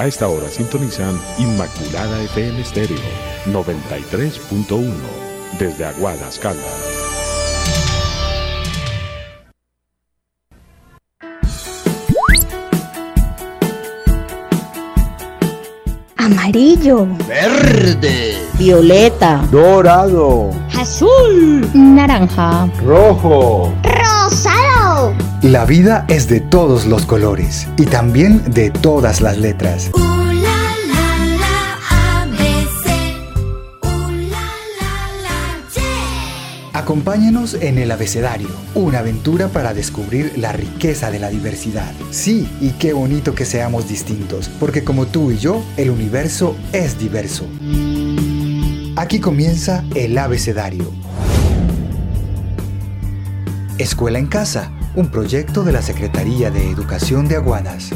A esta hora sintonizan Inmaculada FM Estéreo 93.1 desde Aguadas Caldas. amarillo, verde, violeta, dorado, azul, naranja, rojo. La vida es de todos los colores y también de todas las letras. Acompáñanos en el abecedario, una aventura para descubrir la riqueza de la diversidad. Sí, y qué bonito que seamos distintos, porque como tú y yo, el universo es diverso. Aquí comienza el abecedario. Escuela en Casa, un proyecto de la Secretaría de Educación de Aguadas.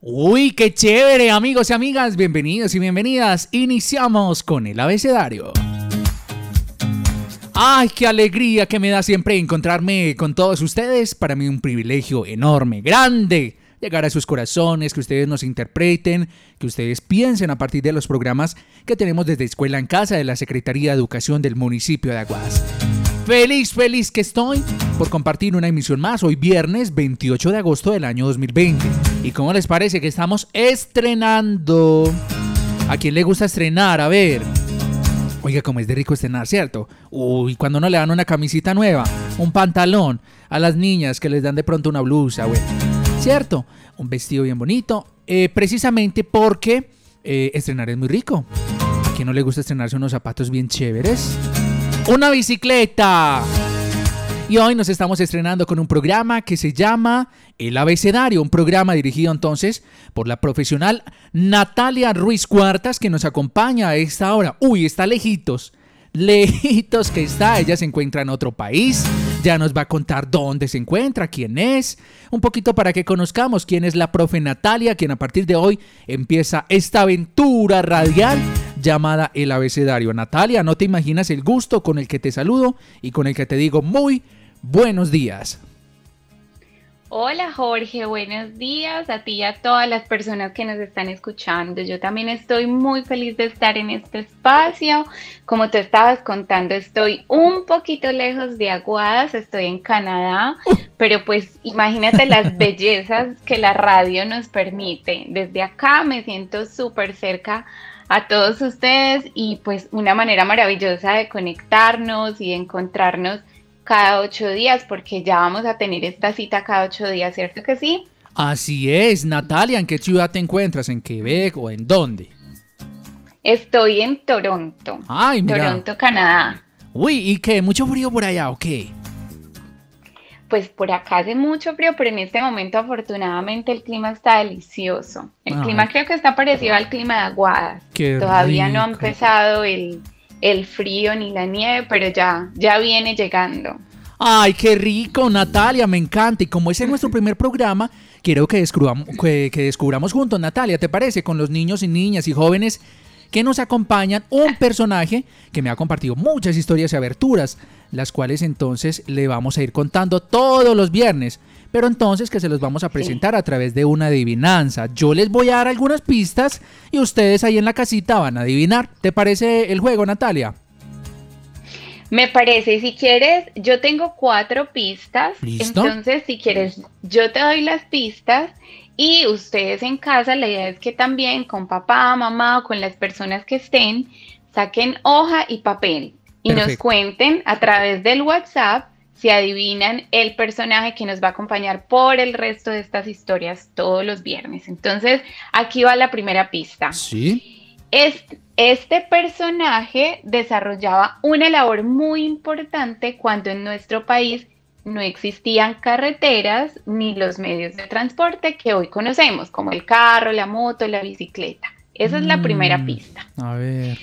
Uy, qué chévere, amigos y amigas, bienvenidos y bienvenidas. Iniciamos con el abecedario. Ay, qué alegría que me da siempre encontrarme con todos ustedes. Para mí un privilegio enorme, grande, llegar a sus corazones, que ustedes nos interpreten, que ustedes piensen a partir de los programas que tenemos desde Escuela en Casa de la Secretaría de Educación del municipio de Aguas. Feliz, feliz que estoy por compartir una emisión más hoy viernes 28 de agosto del año 2020. ¿Y cómo les parece que estamos estrenando? ¿A quién le gusta estrenar? A ver. Oiga, como es de rico estrenar, ¿cierto? Uy, cuando no le dan una camisita nueva, un pantalón, a las niñas que les dan de pronto una blusa, güey. ¿Cierto? Un vestido bien bonito. eh, precisamente porque eh, estrenar es muy rico. ¿A quién no le gusta estrenarse unos zapatos bien chéveres? ¡Una bicicleta! Y hoy nos estamos estrenando con un programa que se llama El Abecedario, un programa dirigido entonces por la profesional Natalia Ruiz Cuartas que nos acompaña a esta hora. Uy, está lejitos, lejitos que está, ella se encuentra en otro país, ya nos va a contar dónde se encuentra, quién es, un poquito para que conozcamos quién es la profe Natalia, quien a partir de hoy empieza esta aventura radial llamada El Abecedario. Natalia, no te imaginas el gusto con el que te saludo y con el que te digo muy buenos días. Hola Jorge, buenos días a ti y a todas las personas que nos están escuchando. Yo también estoy muy feliz de estar en este espacio. Como te estabas contando, estoy un poquito lejos de Aguadas, estoy en Canadá, pero pues imagínate las bellezas que la radio nos permite. Desde acá me siento súper cerca a todos ustedes y pues una manera maravillosa de conectarnos y de encontrarnos cada ocho días, porque ya vamos a tener esta cita cada ocho días, ¿cierto que sí? Así es, Natalia, ¿en qué ciudad te encuentras? ¿En Quebec o en dónde? Estoy en Toronto. Ay, mira. Toronto, Canadá. Uy, ¿y qué? ¿Mucho frío por allá o qué? Pues por acá hace mucho frío, pero en este momento afortunadamente el clima está delicioso. El clima creo que está parecido al clima de Aguadas. Qué Todavía no ha empezado el, el frío ni la nieve, pero ya, ya viene llegando. Ay, qué rico, Natalia, me encanta. Y como ese es nuestro primer programa, quiero que descubramos, que, que descubramos juntos, Natalia, ¿te parece? Con los niños y niñas y jóvenes que nos acompañan un personaje que me ha compartido muchas historias y aberturas, las cuales entonces le vamos a ir contando todos los viernes. Pero entonces que se los vamos a presentar a través de una adivinanza. Yo les voy a dar algunas pistas y ustedes ahí en la casita van a adivinar. ¿Te parece el juego, Natalia? Me parece, si quieres, yo tengo cuatro pistas. ¿Listo? Entonces, si quieres, yo te doy las pistas y ustedes en casa, la idea es que también con papá, mamá o con las personas que estén, saquen hoja y papel y nos cuenten a través del WhatsApp si adivinan el personaje que nos va a acompañar por el resto de estas historias todos los viernes. Entonces, aquí va la primera pista. Sí. Este, este personaje desarrollaba una labor muy importante cuando en nuestro país no existían carreteras ni los medios de transporte que hoy conocemos, como el carro, la moto, la bicicleta. Esa es la primera Mm, pista. A ver.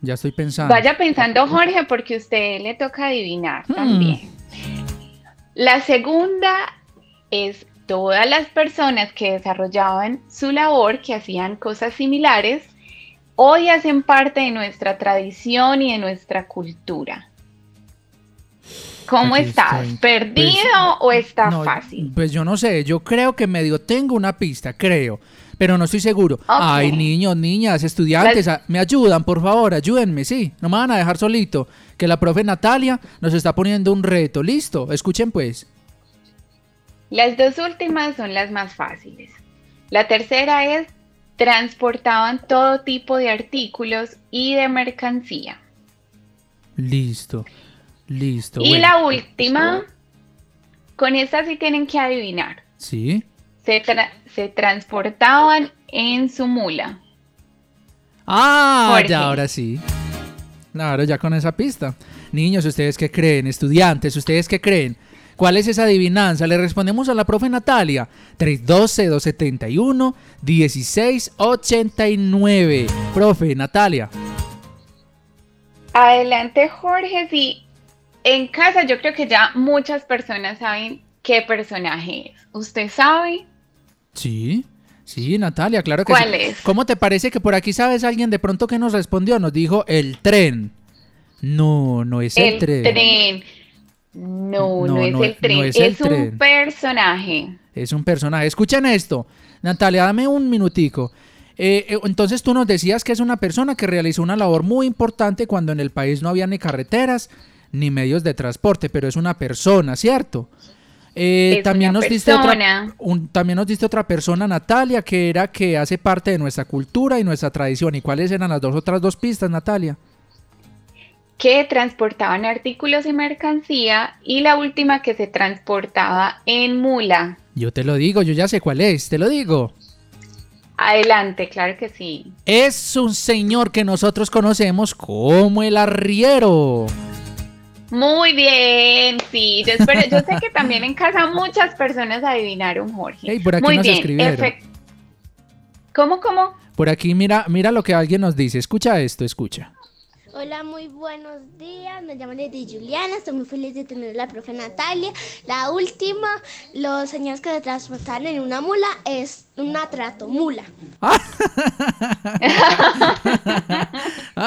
Ya estoy pensando. Vaya pensando, Jorge, porque a usted le toca adivinar Hmm. también. La segunda es todas las personas que desarrollaban su labor, que hacían cosas similares, hoy hacen parte de nuestra tradición y de nuestra cultura. ¿Cómo Aquí estás? estoy. ¿Perdido Pues, o está no, fácil? Pues yo no sé, yo creo que medio tengo una pista, creo, pero no estoy seguro. Ay, niños, niñas, estudiantes, me ayudan, por favor, ayúdenme, sí, no me van a dejar solito, que la profe Natalia nos está poniendo un reto, listo, escuchen pues. Las dos últimas son las más fáciles. La tercera es transportaban todo tipo de artículos y de mercancía. Listo, listo. Y bueno, la última, con esta sí tienen que adivinar. Sí. Se, tra- se transportaban en su mula. Ah, Jorge. ya, ahora sí. Claro, ya con esa pista. Niños, ¿ustedes qué creen? Estudiantes, ¿ustedes qué creen? ¿Cuál es esa adivinanza? Le respondemos a la profe Natalia. 312-271-1689. Profe Natalia. Adelante, Jorge. Sí, en casa yo creo que ya muchas personas saben qué personaje es. ¿Usted sabe? Sí, sí, Natalia, claro que ¿Cuál sí. es? ¿Cómo te parece que por aquí sabes alguien de pronto que nos respondió? Nos dijo el tren. No, no es el, el tren. tren. No, no, No, es no el tren. es es el un tren. personaje. Es un personaje. Escuchen esto. Natalia, dame un minutico. Eh, eh, entonces tú nos decías que es una persona que realizó una labor muy importante cuando en el país no había ni carreteras ni medios de transporte, pero es una persona, ¿cierto? Eh, también nos diste otra, persona. un- también nos diste otra persona, Natalia, que era que hace parte de nuestra cultura y nuestra tradición. ¿Y cuáles eran las dos otras dos pistas, Natalia? que transportaban artículos y mercancía y la última que se transportaba en mula. Yo te lo digo, yo ya sé cuál es, te lo digo. Adelante, claro que sí. Es un señor que nosotros conocemos como el arriero. Muy bien, sí. Yo, espero, yo sé que también en casa muchas personas adivinaron, Jorge. Ey, por aquí Muy nos bien. escribieron. ¿Cómo, cómo? Por aquí mira, mira lo que alguien nos dice. Escucha esto, escucha. Hola, muy buenos días. Me llamo Lady Juliana. Estoy muy feliz de tener a la profe Natalia. La última, los señores que se transportaban en una mula es una tratomula.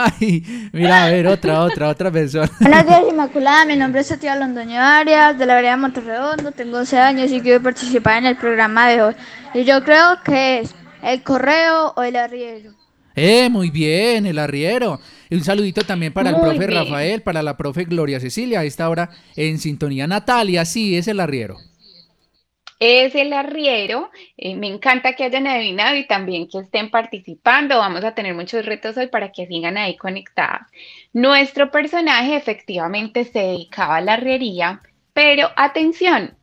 Ay, mira, a ver, otra, otra, otra persona. Buenos días, Inmaculada. Mi nombre es Sofía Londoño Arias, de la vereda Monterredondo. Tengo 12 años y quiero participar en el programa de hoy. Y yo creo que es el correo o el arriero. Eh, muy bien, el arriero. Y un saludito también para el profe bien. Rafael, para la profe Gloria Cecilia, a esta hora en sintonía. Natalia, sí, es el arriero. Es el arriero. eh, me encanta que hayan adivinado y también que estén participando. Vamos a tener muchos retos hoy para que sigan ahí conectados. Nuestro personaje efectivamente se dedicaba a la arriería, pero atención,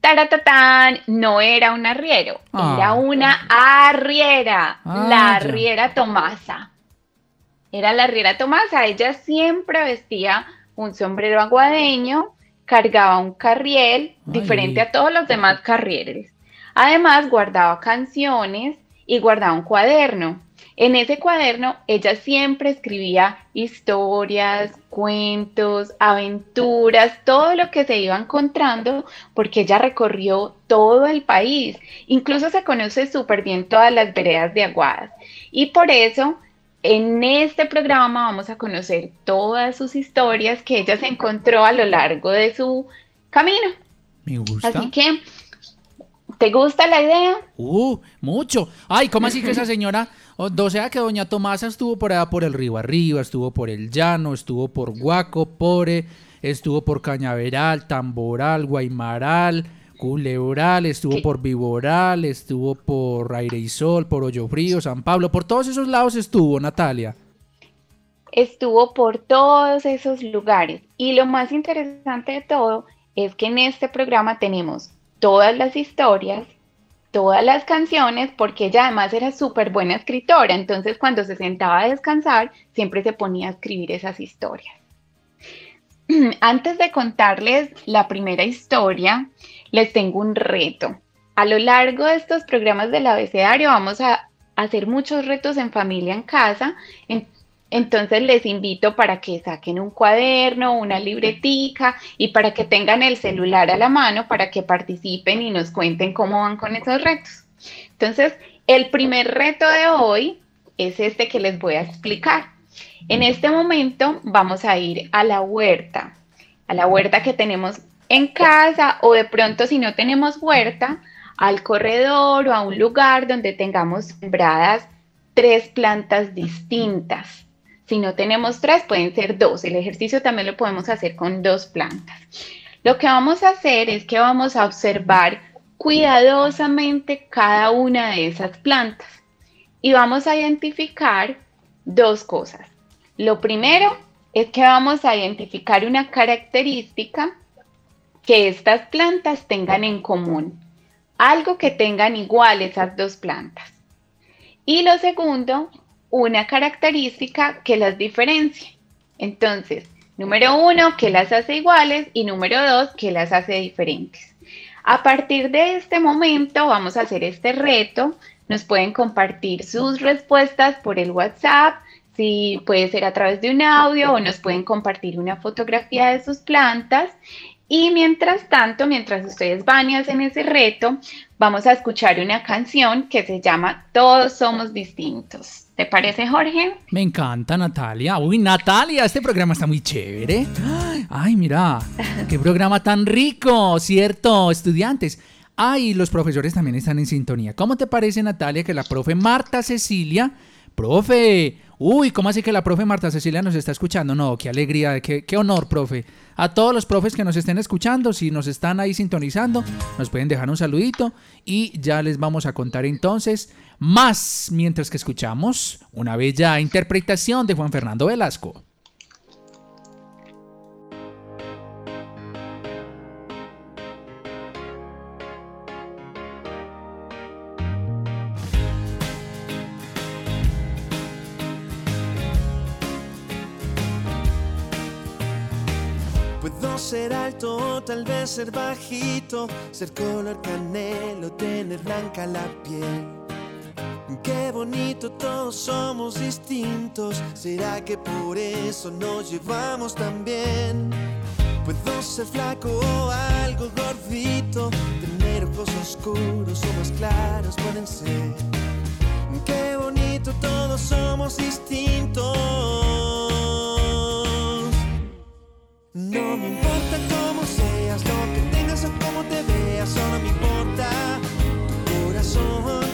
taratatán, no era un arriero, Ah. era una arriera, Ah, la ya. arriera Tomasa. Era la arriera Tomasa. Ella siempre vestía un sombrero aguadeño, cargaba un carriel diferente a todos los demás carrieles. Además, guardaba canciones y guardaba un cuaderno. En ese cuaderno, ella siempre escribía historias, cuentos, aventuras, todo lo que se iba encontrando, porque ella recorrió todo el país. Incluso se conoce súper bien todas las veredas de Aguadas. Y por eso, en este programa vamos a conocer todas sus historias que ella se encontró a lo largo de su camino. Me gusta. Así que, ¿te gusta la idea? Uh, mucho. Ay, ¿cómo así que esa señora, o, o sea que doña Tomasa estuvo por allá por el río arriba, estuvo por el llano, estuvo por Guaco, Pore, estuvo por Cañaveral, Tamboral, Guaymaral, Culebral, estuvo por Viboral, estuvo por Aire y Sol, por Hoyo Frío, San Pablo, por todos esos lados estuvo Natalia. estuvo por todos esos lugares. Y lo más interesante de todo es que en este programa tenemos todas las historias, todas las canciones, porque ella además era súper buena escritora. Entonces cuando se sentaba a descansar, siempre se ponía a escribir esas historias. Antes de contarles la primera historia, les tengo un reto. A lo largo de estos programas del abecedario vamos a hacer muchos retos en familia en casa. En- entonces les invito para que saquen un cuaderno, una libretica y para que tengan el celular a la mano para que participen y nos cuenten cómo van con esos retos. Entonces, el primer reto de hoy es este que les voy a explicar. En este momento vamos a ir a la huerta, a la huerta que tenemos en casa o de pronto si no tenemos huerta, al corredor o a un lugar donde tengamos sembradas tres plantas distintas. Si no tenemos tres, pueden ser dos. El ejercicio también lo podemos hacer con dos plantas. Lo que vamos a hacer es que vamos a observar cuidadosamente cada una de esas plantas y vamos a identificar dos cosas. Lo primero es que vamos a identificar una característica que estas plantas tengan en común, algo que tengan igual esas dos plantas. Y lo segundo, una característica que las diferencie. Entonces, número uno, que las hace iguales y número dos, que las hace diferentes. A partir de este momento vamos a hacer este reto. Nos pueden compartir sus respuestas por el WhatsApp, si puede ser a través de un audio o nos pueden compartir una fotografía de sus plantas. Y mientras tanto, mientras ustedes van y hacen ese reto, vamos a escuchar una canción que se llama Todos somos distintos. ¿Te parece, Jorge? Me encanta Natalia. Uy, Natalia, este programa está muy chévere. Ay, mira, qué programa tan rico, ¿cierto? Estudiantes. Ay, los profesores también están en sintonía. ¿Cómo te parece, Natalia, que la profe Marta Cecilia, profe, uy, ¿cómo así que la profe Marta Cecilia nos está escuchando? No, qué alegría, qué, honor, profe. A todos los profes que nos estén escuchando, si nos están ahí sintonizando, nos pueden dejar un saludito y ya les vamos a contar entonces más mientras que escuchamos una bella interpretación de Juan Fernando Velasco. Alto, tal vez ser bajito, ser color canelo, tener blanca la piel. Qué bonito, todos somos distintos. ¿Será que por eso nos llevamos tan bien? Puedo ser flaco o algo gordito, tener ojos oscuros o más claros pueden ser. Qué bonito, todos somos distintos. No me importa cómo seas, lo que tengas o cómo te veas, solo me importa tu corazón.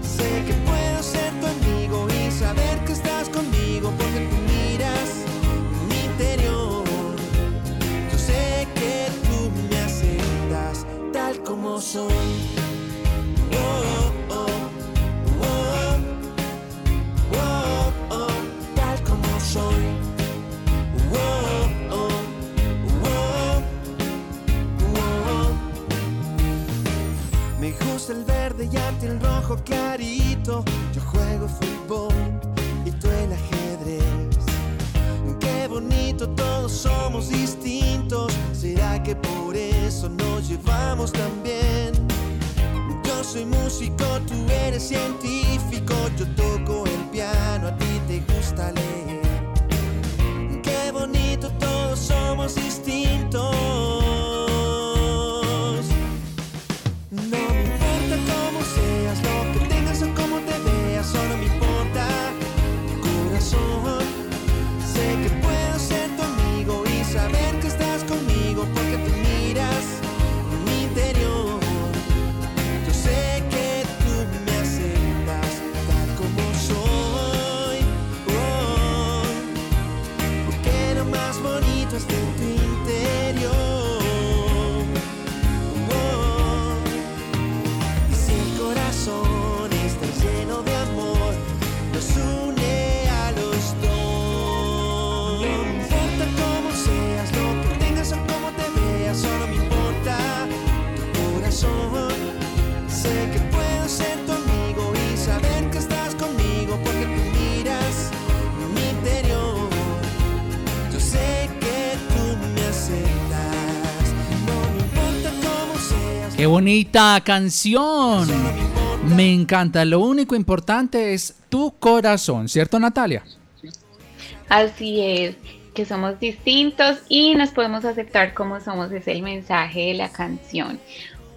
Sé que puedo ser tu amigo y saber que estás conmigo porque tú miras mi interior. Yo sé que tú me aceptas tal como soy. Me gusta el verde y a ti el rojo clarito. Yo juego fútbol y tú el ajedrez. Qué bonito, todos somos distintos. ¿Será que por eso nos llevamos tan bien? Yo soy músico, tú eres científico. Yo toco el piano, a ti te gusta leer. ¡Qué bonita canción! Me encanta. Lo único importante es tu corazón, ¿cierto Natalia? Así es, que somos distintos y nos podemos aceptar como somos, es el mensaje de la canción.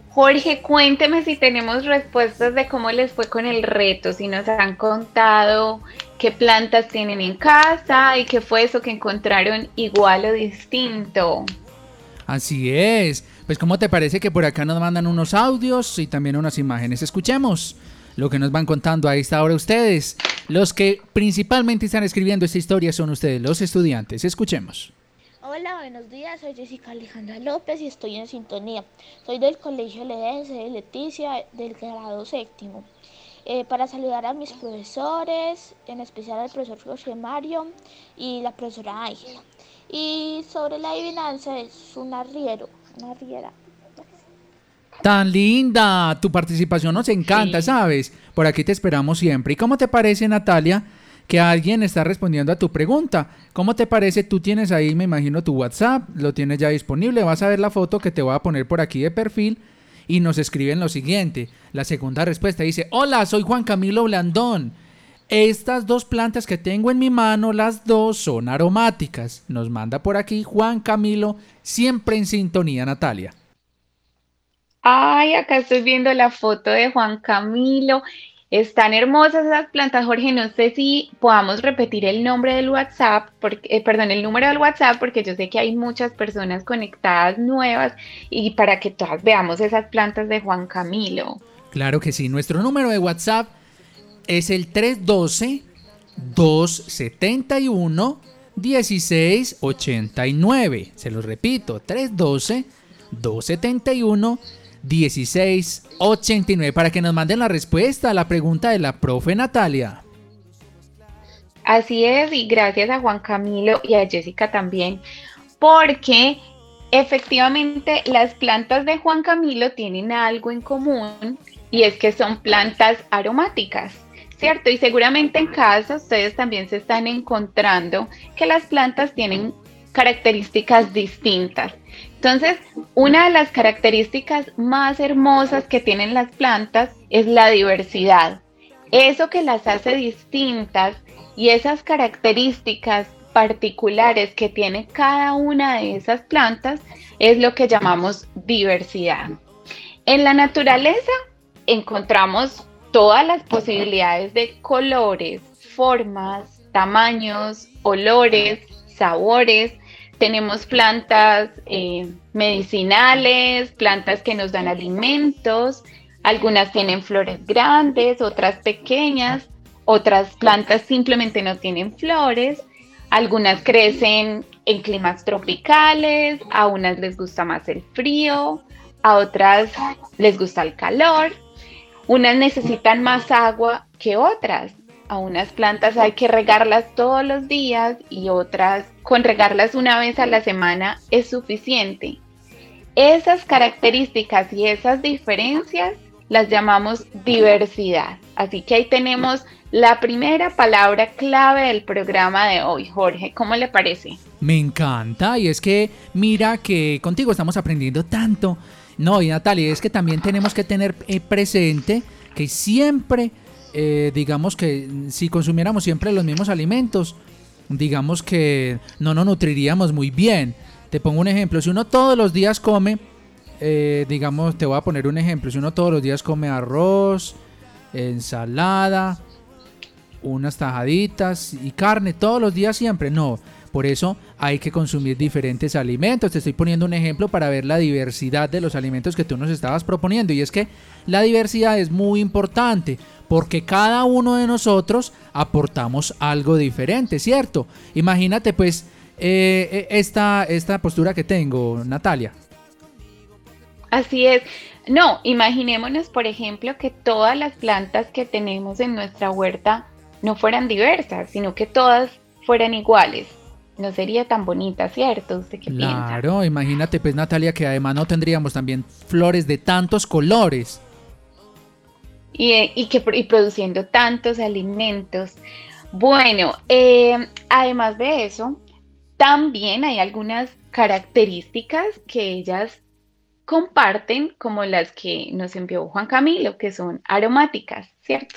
Jorge, cuénteme si tenemos respuestas de cómo les fue con el reto, si nos han contado qué plantas tienen en casa y qué fue eso que encontraron igual o distinto. Así es. Pues ¿cómo te parece que por acá nos mandan unos audios y también unas imágenes? Escuchemos lo que nos van contando a esta hora ustedes. Los que principalmente están escribiendo esta historia son ustedes, los estudiantes. Escuchemos. Hola, buenos días. Soy Jessica Alejandra López y estoy en sintonía. Soy del Colegio LDS de Leticia del grado séptimo. Eh, para saludar a mis profesores, en especial al profesor José Mario y la profesora Ángela. Y sobre la adivinanza es un arriero, una arriera. Tan linda, tu participación nos encanta, ¿sabes? Por aquí te esperamos siempre. ¿Y cómo te parece, Natalia, que alguien está respondiendo a tu pregunta? ¿Cómo te parece? Tú tienes ahí, me imagino, tu WhatsApp, lo tienes ya disponible, vas a ver la foto que te voy a poner por aquí de perfil y nos escriben lo siguiente. La segunda respuesta dice, hola, soy Juan Camilo Blandón. Estas dos plantas que tengo en mi mano, las dos son aromáticas. Nos manda por aquí Juan Camilo, siempre en sintonía, Natalia. Ay, acá estoy viendo la foto de Juan Camilo. Están hermosas esas plantas, Jorge. No sé si podamos repetir el nombre del WhatsApp, porque, eh, perdón, el número del WhatsApp, porque yo sé que hay muchas personas conectadas nuevas y para que todas veamos esas plantas de Juan Camilo. Claro que sí. Nuestro número de WhatsApp es el 312-271. 1689. Se los repito, 312-271. 1689 para que nos manden la respuesta a la pregunta de la profe Natalia. Así es, y gracias a Juan Camilo y a Jessica también, porque efectivamente las plantas de Juan Camilo tienen algo en común y es que son plantas aromáticas, ¿cierto? Y seguramente en casa ustedes también se están encontrando que las plantas tienen características distintas. Entonces, una de las características más hermosas que tienen las plantas es la diversidad. Eso que las hace distintas y esas características particulares que tiene cada una de esas plantas es lo que llamamos diversidad. En la naturaleza encontramos todas las posibilidades de colores, formas, tamaños, olores, sabores, tenemos plantas eh, medicinales, plantas que nos dan alimentos, algunas tienen flores grandes, otras pequeñas, otras plantas simplemente no tienen flores, algunas crecen en climas tropicales, a unas les gusta más el frío, a otras les gusta el calor, unas necesitan más agua que otras, a unas plantas hay que regarlas todos los días y otras con regarlas una vez a la semana es suficiente. Esas características y esas diferencias las llamamos diversidad. Así que ahí tenemos la primera palabra clave del programa de hoy. Jorge, ¿cómo le parece? Me encanta y es que mira que contigo estamos aprendiendo tanto. No, y Natalia, es que también tenemos que tener eh, presente que siempre, eh, digamos que si consumiéramos siempre los mismos alimentos, digamos que no nos nutriríamos muy bien. Te pongo un ejemplo, si uno todos los días come, eh, digamos, te voy a poner un ejemplo, si uno todos los días come arroz, ensalada, unas tajaditas y carne todos los días siempre, no. Por eso hay que consumir diferentes alimentos. Te estoy poniendo un ejemplo para ver la diversidad de los alimentos que tú nos estabas proponiendo. Y es que la diversidad es muy importante porque cada uno de nosotros aportamos algo diferente, ¿cierto? Imagínate pues eh, eh, esta, esta postura que tengo, Natalia. Así es. No, imaginémonos, por ejemplo, que todas las plantas que tenemos en nuestra huerta no fueran diversas, sino que todas fueran iguales no sería tan bonita, ¿cierto? ¿Usted qué claro, imagínate pues Natalia que además no tendríamos también flores de tantos colores. Y, eh, que, produciendo tantos alimentos. Bueno, eh, además de eso, también hay algunas características que ellas comparten, como las que nos envió Juan Camilo, que son aromáticas, ¿cierto?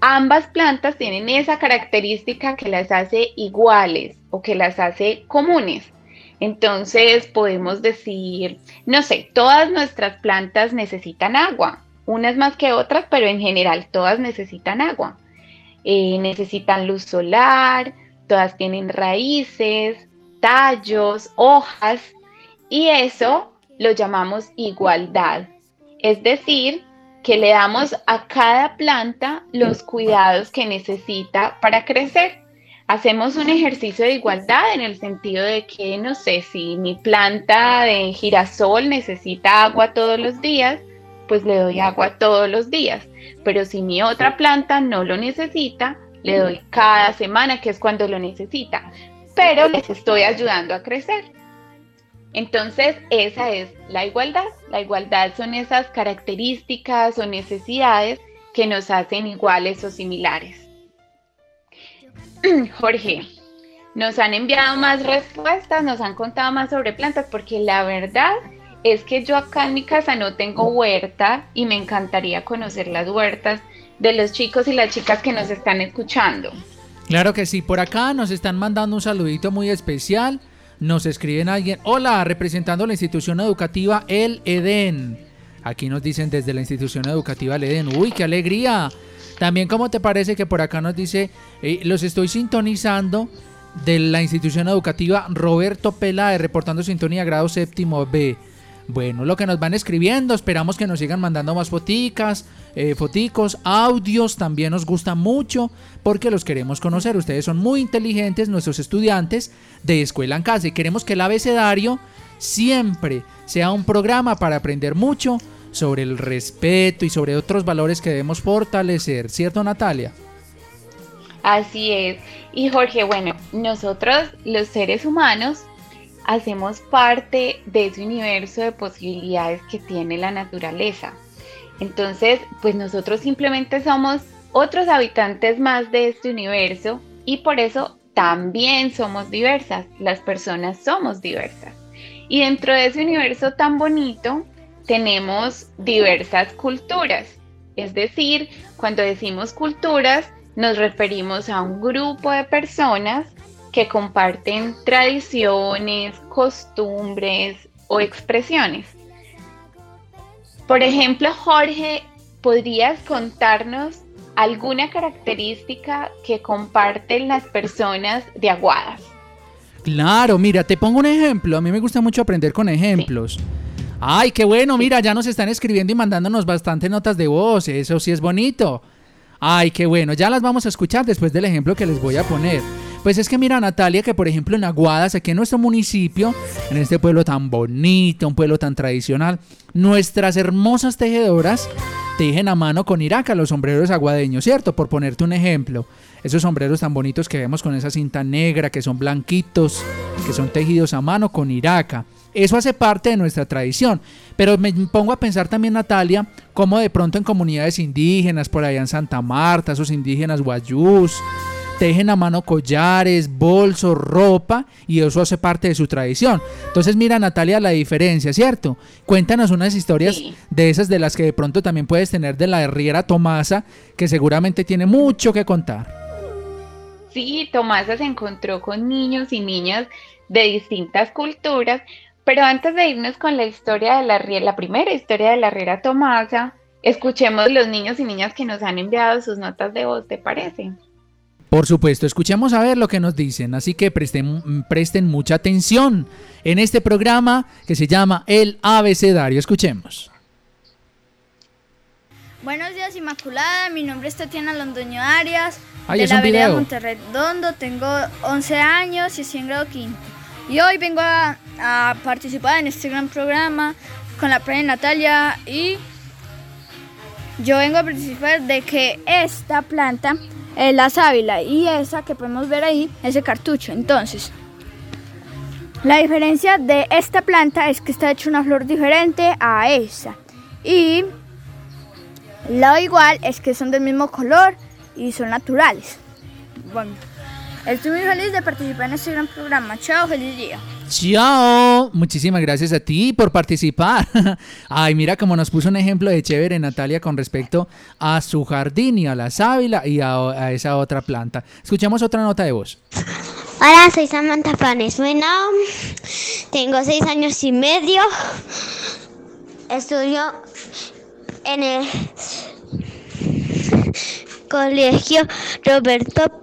Ambas plantas tienen esa característica que las hace iguales o que las hace comunes. Entonces podemos decir, no sé, todas nuestras plantas necesitan agua, unas más que otras, pero en general todas necesitan agua. Eh, necesitan luz solar, todas tienen raíces, tallos, hojas, y eso lo llamamos igualdad. Es decir, que le damos a cada planta los cuidados que necesita para crecer. Hacemos un ejercicio de igualdad en el sentido de que, no sé, si mi planta de girasol necesita agua todos los días, pues le doy agua todos los días. Pero si mi otra planta no lo necesita, le doy cada semana, que es cuando lo necesita. Pero les estoy ayudando a crecer. Entonces, esa es la igualdad. La igualdad son esas características o necesidades que nos hacen iguales o similares. Jorge, nos han enviado más respuestas, nos han contado más sobre plantas, porque la verdad es que yo acá en mi casa no tengo huerta y me encantaría conocer las huertas de los chicos y las chicas que nos están escuchando. Claro que sí, por acá nos están mandando un saludito muy especial nos escriben alguien, hola, representando la institución educativa El Edén. Aquí nos dicen desde la institución educativa El Edén, uy, qué alegría. También, ¿cómo te parece que por acá nos dice, eh, los estoy sintonizando de la institución educativa Roberto Peláez, reportando sintonía grado séptimo B? Bueno, lo que nos van escribiendo, esperamos que nos sigan mandando más foticas, eh, foticos, audios, también nos gusta mucho porque los queremos conocer. Ustedes son muy inteligentes, nuestros estudiantes de Escuela en Casa y queremos que el abecedario siempre sea un programa para aprender mucho sobre el respeto y sobre otros valores que debemos fortalecer, ¿cierto Natalia? Así es. Y Jorge, bueno, nosotros los seres humanos hacemos parte de ese universo de posibilidades que tiene la naturaleza. Entonces, pues nosotros simplemente somos otros habitantes más de este universo y por eso también somos diversas, las personas somos diversas. Y dentro de ese universo tan bonito tenemos diversas culturas. Es decir, cuando decimos culturas, nos referimos a un grupo de personas que comparten tradiciones, costumbres o expresiones. Por ejemplo, Jorge, ¿podrías contarnos alguna característica que comparten las personas de Aguadas? Claro, mira, te pongo un ejemplo. A mí me gusta mucho aprender con ejemplos. Ay, qué bueno, mira, ya nos están escribiendo y mandándonos bastante notas de voz. Eso sí es bonito. Ay, qué bueno, ya las vamos a escuchar después del ejemplo que les voy a poner. Pues es que mira Natalia que por ejemplo en Aguadas, aquí en nuestro municipio, en este pueblo tan bonito, un pueblo tan tradicional, nuestras hermosas tejedoras tejen a mano con iraca los sombreros aguadeños, ¿cierto? Por ponerte un ejemplo. Esos sombreros tan bonitos que vemos con esa cinta negra, que son blanquitos, que son tejidos a mano con iraca. Eso hace parte de nuestra tradición. Pero me pongo a pensar también, Natalia, cómo de pronto en comunidades indígenas, por allá en Santa Marta, esos indígenas guayús, tejen a mano collares, bolsos, ropa y eso hace parte de su tradición. Entonces mira Natalia la diferencia, ¿cierto? Cuéntanos unas historias de esas de las que de pronto también puedes tener de la herrera Tomasa, que seguramente tiene mucho que contar. Sí, Tomasa se encontró con niños y niñas de distintas culturas, pero antes de irnos con la historia de la, la primera historia de la herrera Tomasa, escuchemos los niños y niñas que nos han enviado sus notas de voz, ¿te parece? Por supuesto, escuchemos a ver lo que nos dicen, así que presten, presten mucha atención en este programa que se llama El Abecedario. Escuchemos. Buenos días, Inmaculada. Mi nombre es Tatiana Londoño Arias. Ay, de es la vereda. Monterredondo. Tengo 11 años y estoy en grado quinto. Y hoy vengo a, a participar en este gran programa con la profe Natalia. Y yo vengo a participar de que esta planta es la sábila y esa que podemos ver ahí es el cartucho. Entonces, la diferencia de esta planta es que está hecha una flor diferente a esa. Y lo igual es que son del mismo color y son naturales. Bueno, estoy muy feliz de participar en este gran programa. Chao, feliz día. Chao. Muchísimas gracias a ti por participar. Ay, mira cómo nos puso un ejemplo de chévere Natalia con respecto a su jardín y a la sábila y a, esa otra planta. Escuchamos otra nota de voz. Hola, soy Samantha Panes. Bueno, tengo seis años y medio. Estudio en el colegio Roberto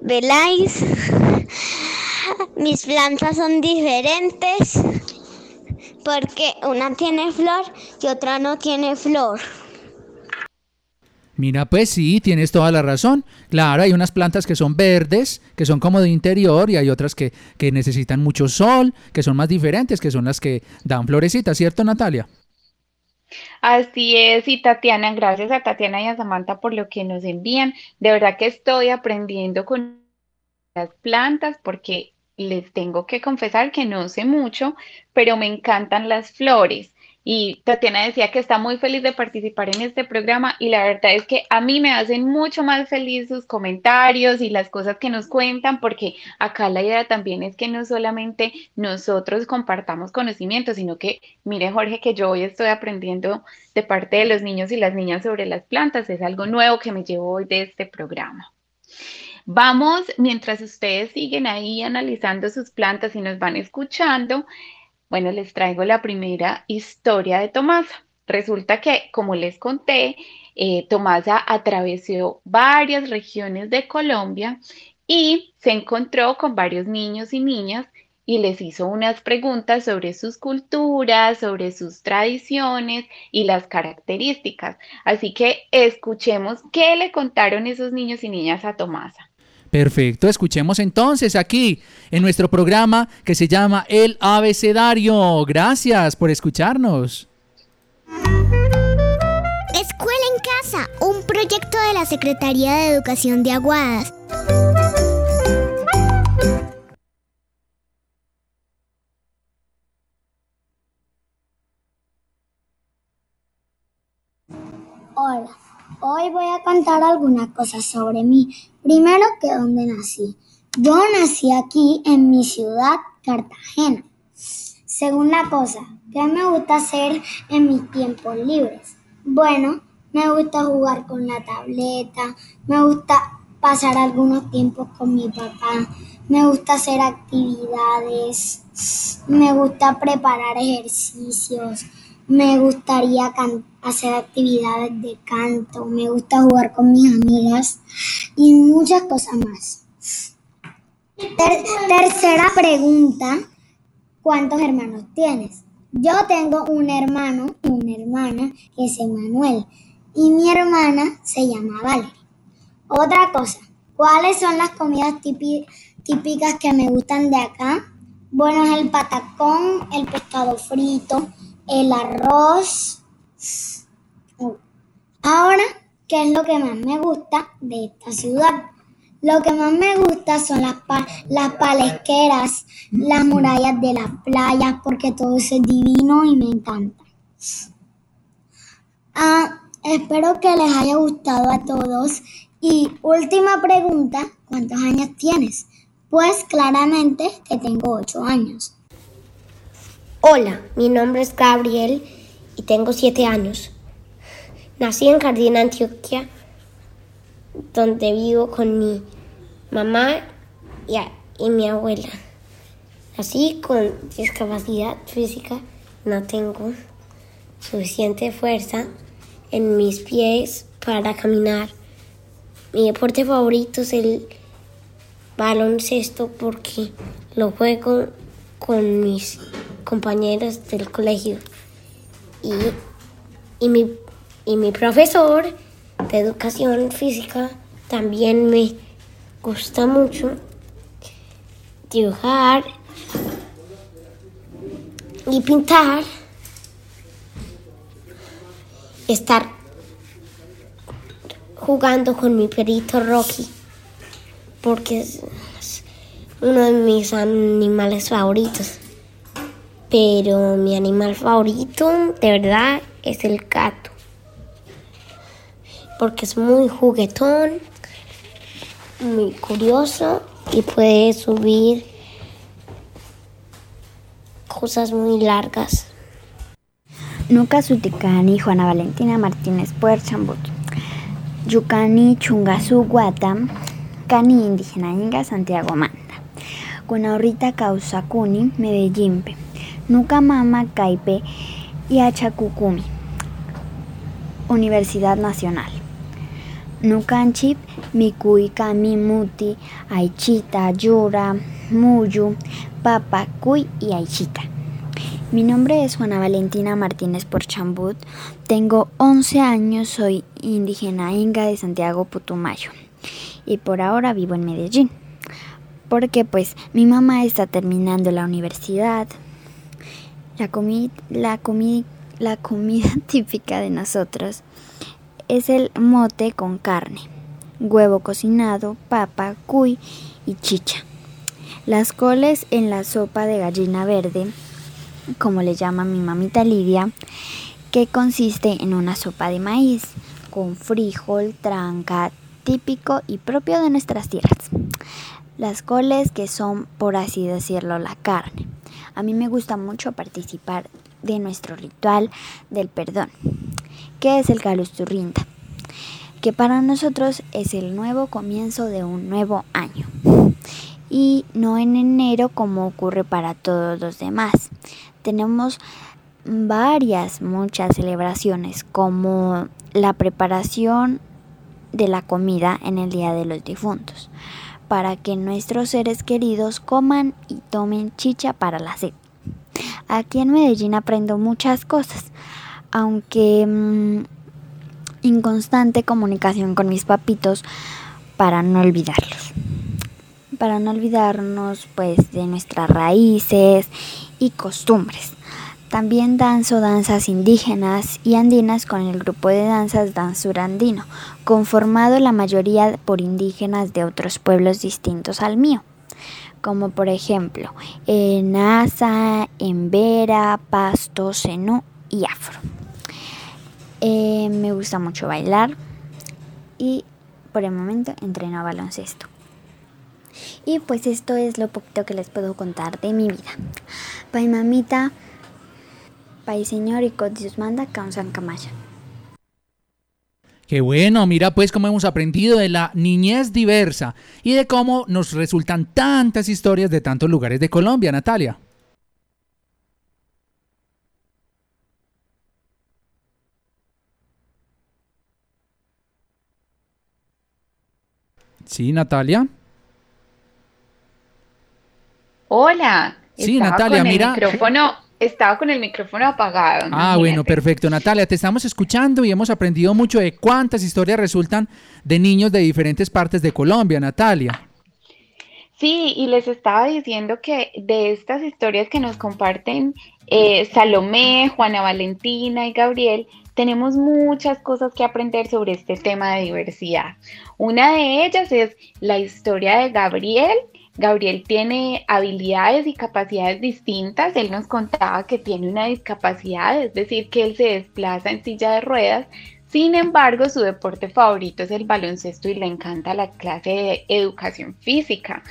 Beláiz. Mis plantas son diferentes porque una tiene flor y otra no tiene flor. Mira, pues sí, tienes toda la razón. Claro, hay unas plantas que son verdes, que son como de interior, y hay otras que, que necesitan mucho sol, que son más diferentes, que son las que dan florecitas, ¿cierto, Natalia? Así es, y Tatiana, gracias a Tatiana y a Samantha por lo que nos envían. De verdad que estoy aprendiendo con las plantas porque les tengo que confesar que no sé mucho, pero me encantan las flores. Y Tatiana decía que está muy feliz de participar en este programa y la verdad es que a mí me hacen mucho más feliz sus comentarios y las cosas que nos cuentan porque acá la idea también es que no solamente nosotros compartamos conocimientos, sino que, mire Jorge, que yo hoy estoy aprendiendo de parte de los niños y las niñas sobre las plantas, es algo nuevo que me llevo hoy de este programa. Vamos, mientras ustedes siguen ahí analizando sus plantas y nos van escuchando, bueno, les traigo la primera historia de Tomasa. Resulta que, como les conté, eh, Tomasa atravesó varias regiones de Colombia y se encontró con varios niños y niñas y les hizo unas preguntas sobre sus culturas, sobre sus tradiciones y las características. Así que escuchemos qué le contaron esos niños y niñas a Tomasa. Perfecto, escuchemos entonces aquí en nuestro programa que se llama El Abecedario. Gracias por escucharnos. Escuela en Casa, un proyecto de la Secretaría de Educación de Aguadas. Hoy voy a contar algunas cosas sobre mí. Primero que dónde nací. Yo nací aquí en mi ciudad, Cartagena. Segunda cosa, ¿qué me gusta hacer en mis tiempos libres? Bueno, me gusta jugar con la tableta, me gusta pasar algunos tiempos con mi papá, me gusta hacer actividades, me gusta preparar ejercicios, me gustaría hacer actividades de canto, me gusta jugar con mis amigas y muchas cosas más. Ter- tercera pregunta, ¿cuántos hermanos tienes? Yo tengo un hermano y una hermana que es Emanuel y mi hermana se llama Valerie. Otra cosa, ¿cuáles son las comidas típi- típicas que me gustan de acá? Bueno, es el patacón, el pescado frito, el arroz. Ahora, ¿qué es lo que más me gusta de esta ciudad? Lo que más me gusta son las, las palesqueras, las murallas de las playas, porque todo eso es divino y me encanta. Ah, espero que les haya gustado a todos Y última pregunta, ¿cuántos años tienes? Pues claramente que tengo 8 años. Hola, mi nombre es Gabriel y tengo 7 años. Nací en Jardín, Antioquia, donde vivo con mi mamá y, mi abuela. Nací con discapacidad física, no tengo suficiente fuerza en mis pies para caminar. Mi deporte favorito es el baloncesto porque lo juego con mis compañeros del colegio. Y, y, mi, y mi profesor de educación física también me gusta mucho dibujar y pintar. Estar jugando con mi perrito Rocky porque es uno de mis animales favoritos. Pero mi animal favorito de verdad es el gato. Porque es muy juguetón, muy curioso y puede subir cosas muy largas. Nuca Suticani, Juana Valentina Martínez Puerchambut, Yucani Chungasu Guatam, Cani Indígena Inga Santiago Manda, Guanaurrita Causacuni, Medellimpe, Nuca Mama Caipe y Achacucumi, Universidad Nacional. Nucanchip, Mikui, Kami, Muti, Aichita, Yura, Muyu, Papa, Cuy y Aichita. Mi nombre es Juana Valentina Martínez Porchambut, tengo 11 años, soy indígena inga de Santiago Putumayo y por ahora vivo en Medellín. Porque pues mi mamá está terminando la universidad. La, la, la comida típica de nosotros es el mote con carne, huevo cocinado, papa, cuy y chicha. Las coles en la sopa de gallina verde como le llama mi mamita Lidia, que consiste en una sopa de maíz con frijol, tranca, típico y propio de nuestras tierras. Las coles que son, por así decirlo, la carne. A mí me gusta mucho participar de nuestro ritual del perdón, que es el Calusturrinta, que para nosotros es el nuevo comienzo de un nuevo año. Y no en enero como ocurre para todos los demás tenemos varias, muchas celebraciones como la preparación de la comida en el Día de los Difuntos, para que nuestros seres queridos coman y tomen chicha para la sed. Aquí en Medellín aprendo muchas cosas, aunque mmm, inconstante comunicación con mis papitos para no olvidarlos. Para no olvidarnos pues de nuestras raíces y costumbres. También danzo danzas indígenas y andinas con el grupo de danzas Danzura Andino, conformado la mayoría por indígenas de otros pueblos distintos al mío, como por ejemplo en Asa, en Vera, Pasto, Zenú y Afro. Eh, me gusta mucho bailar y por el momento entreno a baloncesto. Y pues esto es lo poquito que les puedo contar de mi vida. Pai mamita, Pai señor y con Dios manda, causan camaya. Qué bueno, mira pues cómo hemos aprendido de la niñez diversa y de cómo nos resultan tantas historias de tantos lugares de Colombia, Natalia. Sí, Natalia. Hola. Sí, Natalia, con el mira. micrófono, estaba con el micrófono apagado. Ah, bueno, perfecto. Natalia, te estamos escuchando y hemos aprendido mucho de cuántas historias resultan de niños de diferentes partes de Colombia, Natalia. Sí, y les estaba diciendo que de estas historias que nos comparten eh, Salomé, Juana Valentina y Gabriel, tenemos muchas cosas que aprender sobre este tema de diversidad. Una de ellas es la historia de Gabriel. Gabriel tiene habilidades y capacidades distintas. Él nos contaba que tiene una discapacidad, es decir, que él se desplaza en silla de ruedas Sin embargo, su deporte favorito es el baloncesto y le encanta la clase de educación física.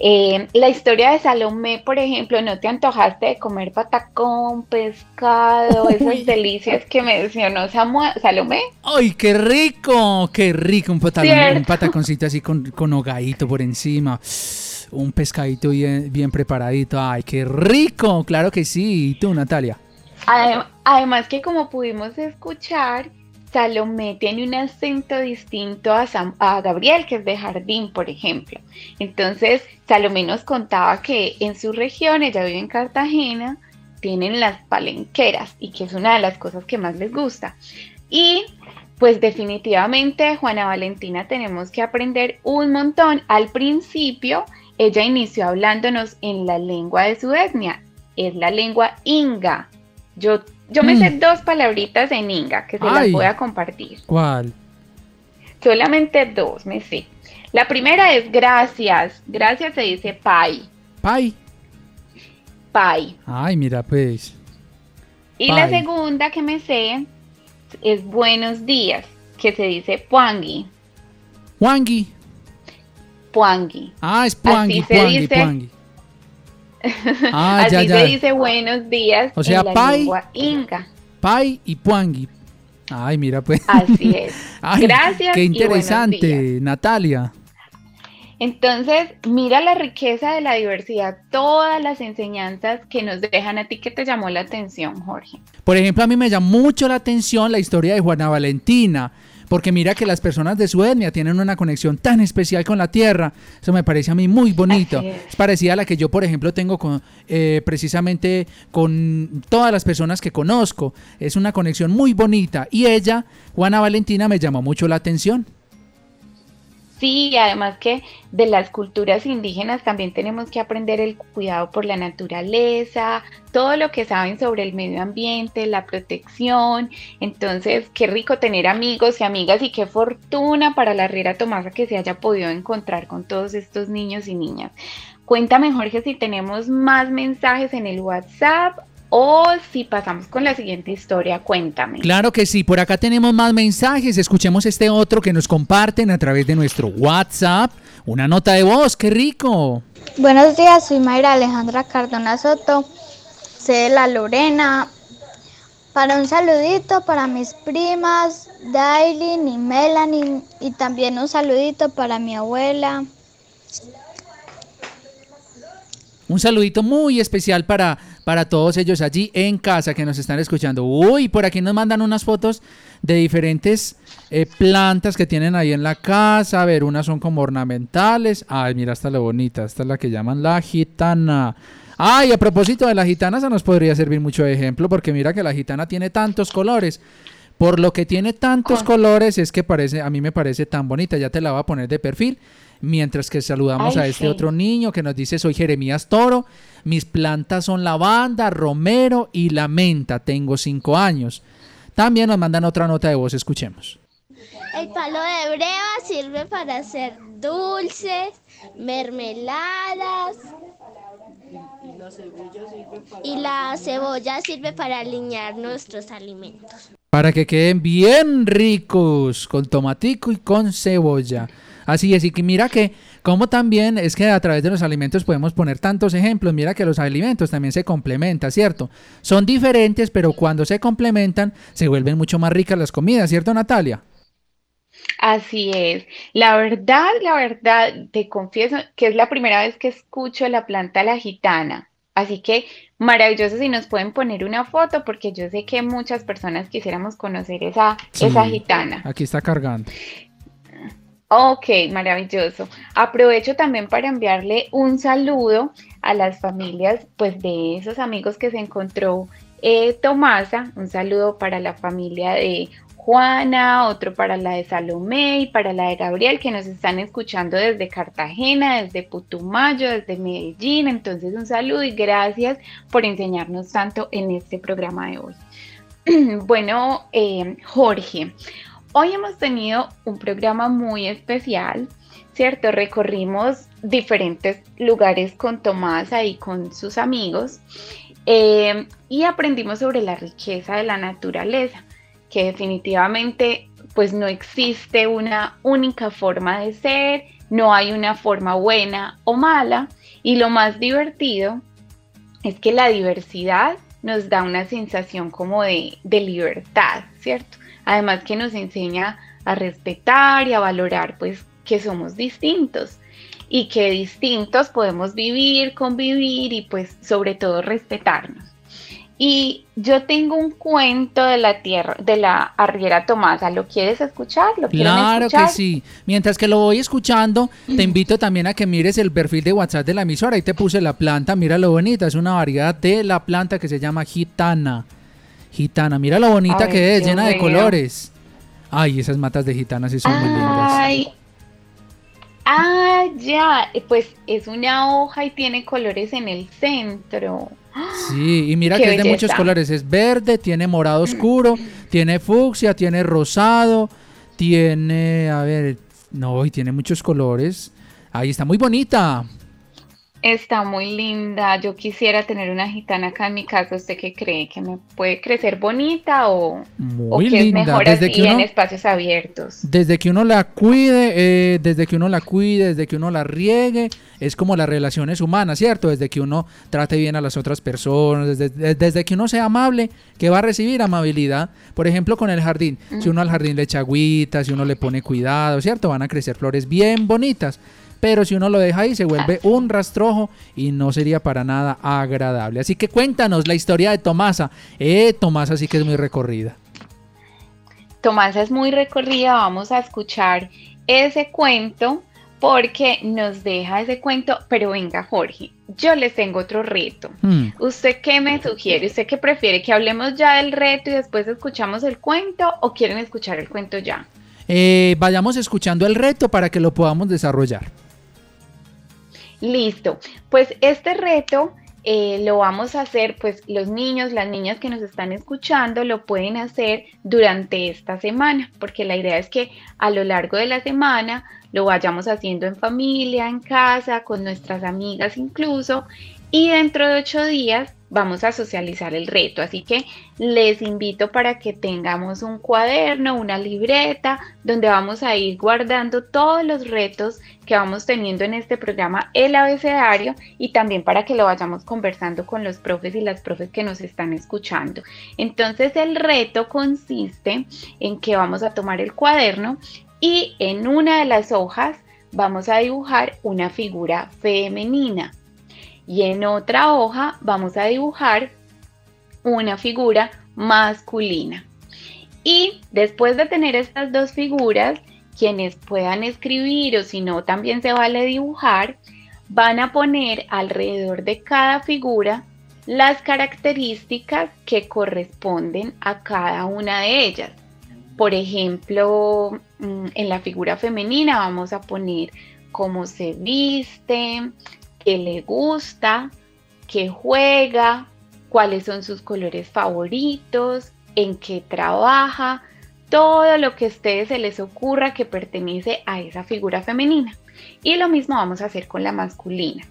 Eh, la historia de Salomé, por ejemplo, ¿no te antojaste de comer patacón, pescado, esas delicias que mencionó Salomé? ¡Ay, qué rico! ¡Qué rico! Un, patacón, un pataconcito así con, con hogadito por encima. Un pescadito bien, bien preparadito. ¡Ay, qué rico! Claro que sí. ¿Y tú, Natalia? Además que como pudimos escuchar, Salomé tiene un acento distinto a, a, Gabriel, que es de Jardín, por ejemplo. Entonces, Salomé nos contaba que en su región, ella vive en Cartagena, tienen las palenqueras y que es una de las cosas que más les gusta. Y pues definitivamente, Juana Valentina, tenemos que aprender un montón. Al principio, ella inició hablándonos en la lengua de su etnia, es la lengua inga. Yo yo me sé mm. dos palabritas en Inga que se las voy a compartir. ¿Cuál? Solamente dos, me sé. La primera es gracias. Gracias se dice pai. Pai. Pai. Ay, mira pues. Y la segunda que me sé es buenos días, que se dice puangi. Puangi. Puangi. Ah, es puangi, puangi, puangi. Ah, Así se dice buenos días o sea, en la pai, lengua inca. Pai y puangui. Ay, mira pues. Así es. Gracias. Qué interesante, Natalia. Entonces, mira la riqueza de la diversidad, todas las enseñanzas que nos dejan a ti que te llamó la atención, Jorge. Por ejemplo, a mí me llamó mucho la atención la historia de Juana Valentina porque mira que las personas de su etnia tienen una conexión tan especial con la tierra, eso me parece a mí muy bonito, es. parecida a la que yo, por ejemplo, tengo con, eh, precisamente con todas las personas que conozco, es una conexión muy bonita y ella, Juana Valentina, me llamó mucho la atención. Sí, además que de las culturas indígenas también tenemos que aprender el cuidado por la naturaleza, todo lo que saben sobre el medio ambiente, la protección. Entonces, qué rico tener amigos y amigas y qué fortuna para la Riera Tomasa que se haya podido encontrar con todos estos niños y niñas. Cuéntame, Jorge, si tenemos más mensajes en el WhatsApp o si pasamos con la siguiente historia, cuéntame. Claro que sí, por acá tenemos más mensajes. Escuchemos este otro que nos comparten a través de nuestro WhatsApp. Una nota de voz, qué rico. Buenos días, soy Mayra Alejandra Cardona Soto, sé de la Lorena. Para un saludito para mis primas, Dailin y Melanie, y también un saludito para mi abuela. Un saludito muy especial para para todos ellos allí en casa que nos están escuchando. Uy, por aquí nos mandan unas fotos de diferentes eh, plantas que tienen ahí en la casa. A ver, unas son como ornamentales. Ay, mira, esta lo bonita. Esta es la que llaman la gitana. Ay, a propósito de la gitana, se nos podría servir mucho de ejemplo porque mira que la gitana tiene tantos colores. Por lo que tiene tantos colores es que parece, a mí me parece tan bonita. Ya te la voy a poner de perfil. Mientras que saludamos a este otro niño que nos dice, soy Jeremías Toro, mis plantas son lavanda, romero y la menta, tengo cinco años. También nos mandan otra nota de voz, escuchemos. El palo de breva sirve para hacer dulces, mermeladas. Y la cebolla sirve para alinear nuestros alimentos. Para que queden bien ricos, con tomatico y con cebolla. Así es, y que mira que como también es que a través de los alimentos podemos poner tantos ejemplos, mira que los alimentos también se complementan, ¿cierto? Son diferentes, pero cuando se complementan se vuelven mucho más ricas las comidas, ¿cierto Natalia? Así es. La verdad, la verdad, te confieso que es la primera vez que escucho la planta la gitana. Así que maravilloso si nos pueden poner una foto, porque yo sé que muchas personas quisiéramos conocer esa, esa gitana. Aquí está cargando. Ok, maravilloso. Aprovecho también para enviarle un saludo a las familias, pues de esos amigos que se encontró eh, Tomasa. Un saludo para la familia de Juana, otro para la de Salomé y para la de Gabriel, que nos están escuchando desde Cartagena, desde Putumayo, desde Medellín. Entonces, un saludo y gracias por enseñarnos tanto en este programa de hoy. bueno, eh, Jorge. Hoy hemos tenido un programa muy especial, ¿cierto? Recorrimos diferentes lugares con Tomasa y con sus amigos eh, y aprendimos sobre la riqueza de la naturaleza, que definitivamente pues no existe una única forma de ser, no hay una forma buena o mala. Y lo más divertido es que la diversidad nos da una sensación como de libertad, ¿cierto? Además que nos enseña a respetar y a valorar pues que somos distintos y que distintos podemos vivir, convivir y pues sobre todo respetarnos. Y yo tengo un cuento de la tierra, de la arriera Tomasa. ¿Lo quieres escuchar? ¿Lo Claro escuchar? que sí. Mientras que lo voy escuchando, te invito también a que mires el perfil de WhatsApp de la emisora. Ahí te puse la planta, mira lo bonita. Es una variedad de la planta que se llama gitana. Gitana, mira lo bonita Ay, que es, Dios llena de mío. colores. Ay, esas matas de gitanas sí son muy lindas. Ay, ah, ya, pues es una hoja y tiene colores en el centro. Sí, y mira que es de muchos belleza. colores. Es verde, tiene morado oscuro, tiene fucsia, tiene rosado, tiene, a ver, no, y tiene muchos colores. Ahí está muy bonita. Está muy linda. Yo quisiera tener una gitana acá en mi casa. ¿Usted qué cree? ¿Que me puede crecer bonita o, o Muy que linda. es mejor Desde así que uno- en espacios abiertos? Desde que uno la cuide, eh, desde que uno la cuide, desde que uno la riegue, es como las relaciones humanas, ¿cierto? Desde que uno trate bien a las otras personas, desde, de- desde que uno sea amable, que va a recibir amabilidad. Por ejemplo, con el jardín. Si uno al jardín le echa agüita, si uno le pone cuidado, ¿cierto? Van a crecer flores bien bonitas. Pero si uno lo deja ahí, se vuelve un rastrojo y no sería para nada agradable. Así que cuéntanos la historia de Tomasa. Eh, Tomasa sí que es muy recorrida. Tomasa es muy recorrida. Vamos a escuchar ese cuento porque nos deja ese cuento. Pero venga, Jorge, yo les tengo otro reto. Hmm. ¿Usted qué me sugiere? ¿Usted qué prefiere? ¿Que hablemos ya del reto y después escuchamos el cuento o quieren escuchar el cuento ya? Eh, vayamos escuchando el reto para que lo podamos desarrollar. Listo. Pues este reto eh, lo vamos a hacer, pues los niños, las niñas que nos están escuchando lo pueden hacer durante esta semana, porque la idea es que a lo largo de la semana lo vayamos haciendo en familia, en casa, con nuestras amigas incluso, y dentro de ocho días vamos a socializar el reto. Así que les invito para que tengamos un cuaderno, una libreta, donde vamos a ir guardando todos los retos que vamos teniendo en este programa, el abecedario, y también para que lo vayamos conversando con los profes y las profes que nos están escuchando. Entonces el reto consiste en que vamos a tomar el cuaderno y en una de las hojas vamos a dibujar una figura femenina y en otra hoja vamos a dibujar una figura masculina. Y después de tener estas dos figuras, quienes puedan escribir o si no también se vale dibujar, van a poner alrededor de cada figura las características que corresponden a cada una de ellas. Por ejemplo, mm, en la figura femenina vamos a poner cómo se viste, qué le gusta, qué juega, cuáles son sus colores favoritos, en qué trabaja, todo lo que a ustedes se les ocurra que pertenece a esa figura femenina. Y lo mismo vamos a hacer con la masculina.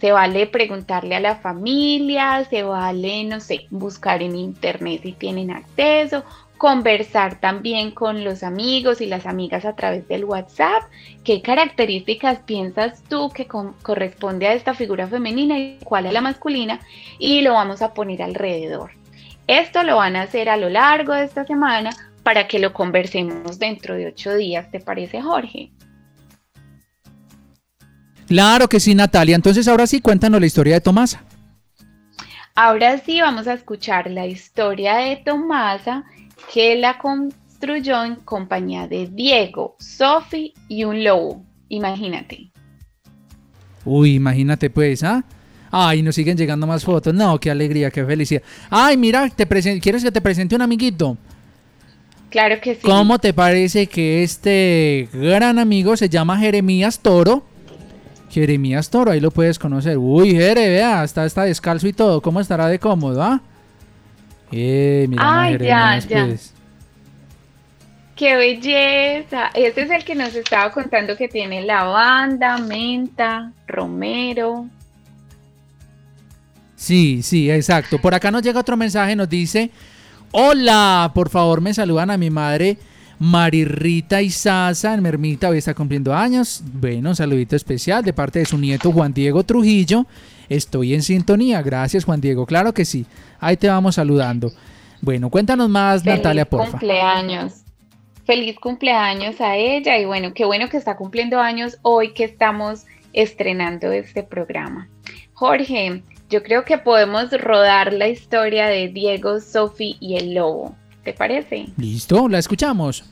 Se vale preguntarle a la familia, se vale, no sé, buscar en internet si tienen acceso, conversar también con los amigos y las amigas a través del WhatsApp. ¿Qué características piensas tú que corresponde a esta figura femenina y cuál a la masculina? Y lo vamos a poner alrededor. Esto lo van a hacer a lo largo de esta semana para que lo conversemos dentro de ocho días. ¿Te parece, Jorge? Claro que sí, Natalia. Entonces ahora sí, cuéntanos la historia de Tomasa. Ahora sí vamos a escuchar la historia de Tomasa que la construyó en compañía de Diego, Sophie y un lobo. Imagínate. Uy, imagínate pues, ¿ah? Ay, nos siguen llegando más fotos. No, qué alegría, qué felicidad. Ay, mira, te ¿quieres que te presente un amiguito? Claro que sí. ¿Cómo te parece que este gran amigo se llama Jeremías Toro? Jeremías Toro, ahí lo puedes conocer. Uy, Jere, vea, está, está descalzo y todo. ¿Cómo estará de cómodo, ah? Eh, mira, Ay, ya, ya. pues. ¡Qué belleza! Este es el que nos estaba contando que tiene lavanda, menta, romero. Sí, sí, exacto. Por acá nos llega otro mensaje, nos dice, hola, por favor me saludan a mi madre Marirrita Izaza en Mermita hoy está cumpliendo años. Bueno, un saludito especial de parte de su nieto Juan Diego Trujillo. Estoy en sintonía. Gracias, Juan Diego. Claro que sí. Ahí te vamos saludando. Bueno, cuéntanos más, Feliz Natalia, porfa. cumpleaños. Feliz cumpleaños a ella y bueno, qué bueno que está cumpliendo años hoy que estamos estrenando este programa. Jorge, yo creo que podemos rodar la historia de Diego, Sofi y el lobo. ¿Te parece? ¿Listo? ¿La escuchamos?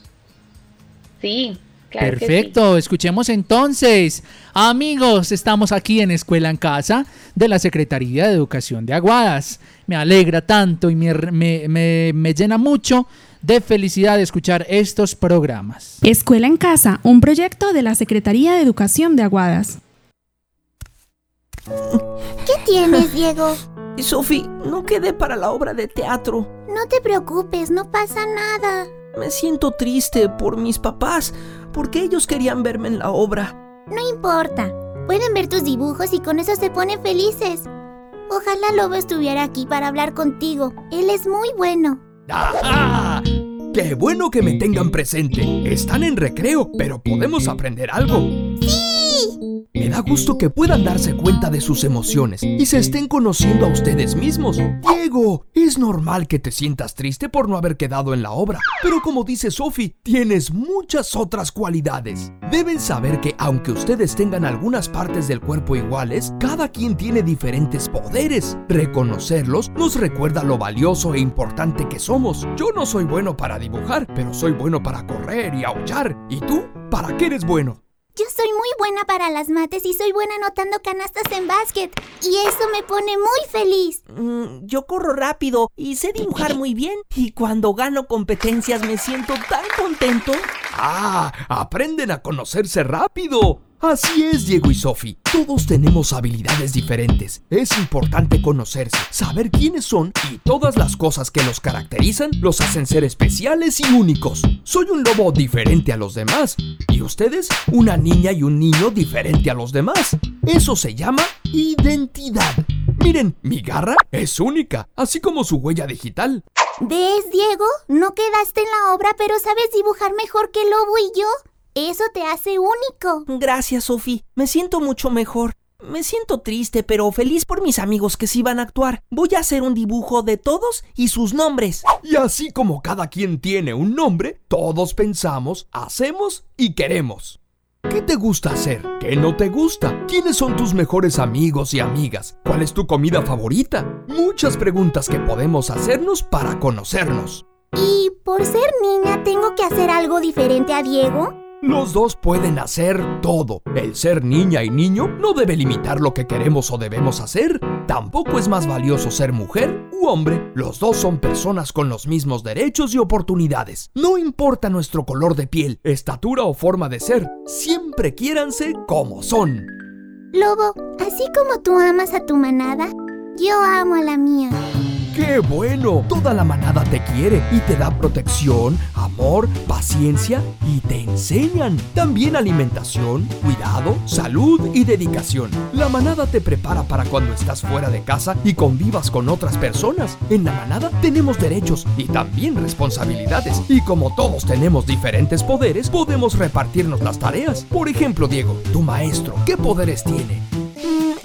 Sí, claro que sí. Perfecto, escuchemos entonces. Amigos, estamos aquí en Escuela en Casa de la Secretaría de Educación de Aguadas. Me alegra tanto y me, me- me- me llena mucho de felicidad escuchar estos programas. Escuela en Casa, un proyecto de la Secretaría de Educación de Aguadas. ¿Qué tienes, Diego? Sofi, no quedé para la obra de teatro. No te preocupes, no pasa nada. Me siento triste por mis papás, porque ellos querían verme en la obra. No importa. Pueden ver tus dibujos y con eso se ponen felices. Ojalá Lobo estuviera aquí para hablar contigo. Él es muy bueno. ¡Ajá! ¡Qué bueno que me tengan presente! Están en recreo, pero podemos aprender algo. ¡Sí! Me da gusto que puedan darse cuenta de sus emociones y se estén conociendo a ustedes mismos. Diego, es normal que te sientas triste por no haber quedado en la obra, pero como dice Sophie, tienes muchas otras cualidades. Deben saber que aunque ustedes tengan algunas partes del cuerpo iguales, cada quien tiene diferentes poderes. Reconocerlos nos recuerda lo valioso e importante que somos. Yo no soy bueno para dibujar, pero soy bueno para correr y aullar. ¿Y tú? ¿Para qué eres bueno? Yo soy muy buena para las mates y soy buena anotando canastas en básquet. Y eso me pone muy feliz. Mm, yo corro rápido y sé dibujar muy bien. Y cuando gano competencias me siento tan contento. ¡Ah! ¡Aprenden a conocerse rápido! Así es, Diego y Sophie. Todos tenemos habilidades diferentes. Es importante conocerse, saber quiénes son y todas las cosas que los caracterizan los hacen ser especiales y únicos. Soy un lobo diferente a los demás. Y ustedes, una niña y un niño diferente a los demás. Eso se llama identidad. Miren, mi garra es única, así como su huella digital. ¿Ves, Diego? No quedaste en la obra, pero sabes dibujar mejor que Lobo y yo. Eso te hace único. Gracias, Sofi. Me siento mucho mejor. Me siento triste, pero feliz por mis amigos que sí van a actuar. Voy a hacer un dibujo de todos y sus nombres. Y así como cada quien tiene un nombre, todos pensamos, hacemos y queremos. ¿Qué te gusta hacer? ¿Qué no te gusta? ¿Quiénes son tus mejores amigos y amigas? ¿Cuál es tu comida favorita? Muchas preguntas que podemos hacernos para conocernos. ¿Y por ser niña tengo que hacer algo diferente a Diego? Los dos pueden hacer todo. El ser niña y niño no debe limitar lo que queremos o debemos hacer. Tampoco es más valioso ser mujer u hombre. Los dos son personas con los mismos derechos y oportunidades. No importa nuestro color de piel, estatura o forma de ser. Siempre quiéranse como son. Lobo, así como tú amas a tu manada, yo amo a la mía. ¡Qué bueno! Toda la manada te quiere y te da protección, amor, paciencia y te enseñan. También alimentación, cuidado, salud y dedicación. La manada te prepara para cuando estás fuera de casa y convivas con otras personas. En la manada tenemos derechos y también responsabilidades. Y como todos tenemos diferentes poderes, podemos repartirnos las tareas. Por ejemplo, Diego, tu maestro, ¿qué poderes tiene?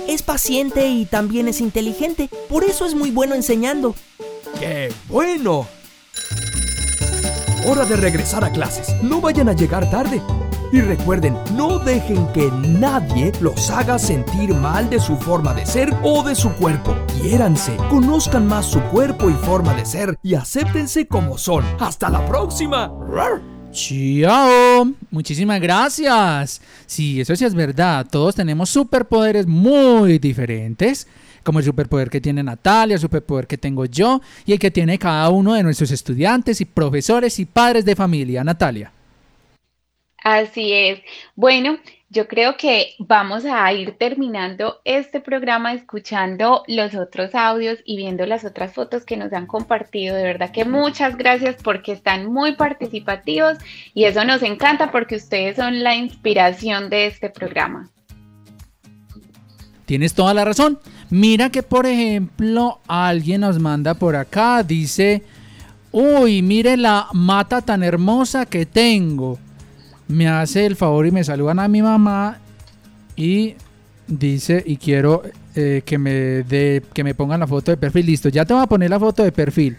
Es paciente y también es inteligente. Por eso es muy bueno enseñando. ¡Qué bueno! Hora de regresar a clases. No vayan a llegar tarde. Y recuerden, no dejen que nadie los haga sentir mal de su forma de ser o de su cuerpo. Quiéranse, conozcan más su cuerpo y forma de ser y acéptense como son. ¡Hasta la próxima! Chao. Muchísimas gracias. Sí, eso sí es verdad. Todos tenemos superpoderes muy diferentes. Como el superpoder que tiene Natalia, el superpoder que tengo yo y el que tiene cada uno de nuestros estudiantes y profesores y padres de familia. Natalia. Así es. Bueno, yo creo que vamos a ir terminando este programa escuchando los otros audios y viendo las otras fotos que nos han compartido. De verdad que muchas gracias porque están muy participativos y eso nos encanta porque ustedes son la inspiración de este programa. Tienes toda la razón. Mira que, por ejemplo, alguien nos manda por acá, dice, Uy, mire la mata tan hermosa que tengo. Me hace el favor y me saludan a mi mamá y dice y quiero eh, que me dé que me pongan la foto de perfil. Listo, ya te voy a poner la foto de perfil.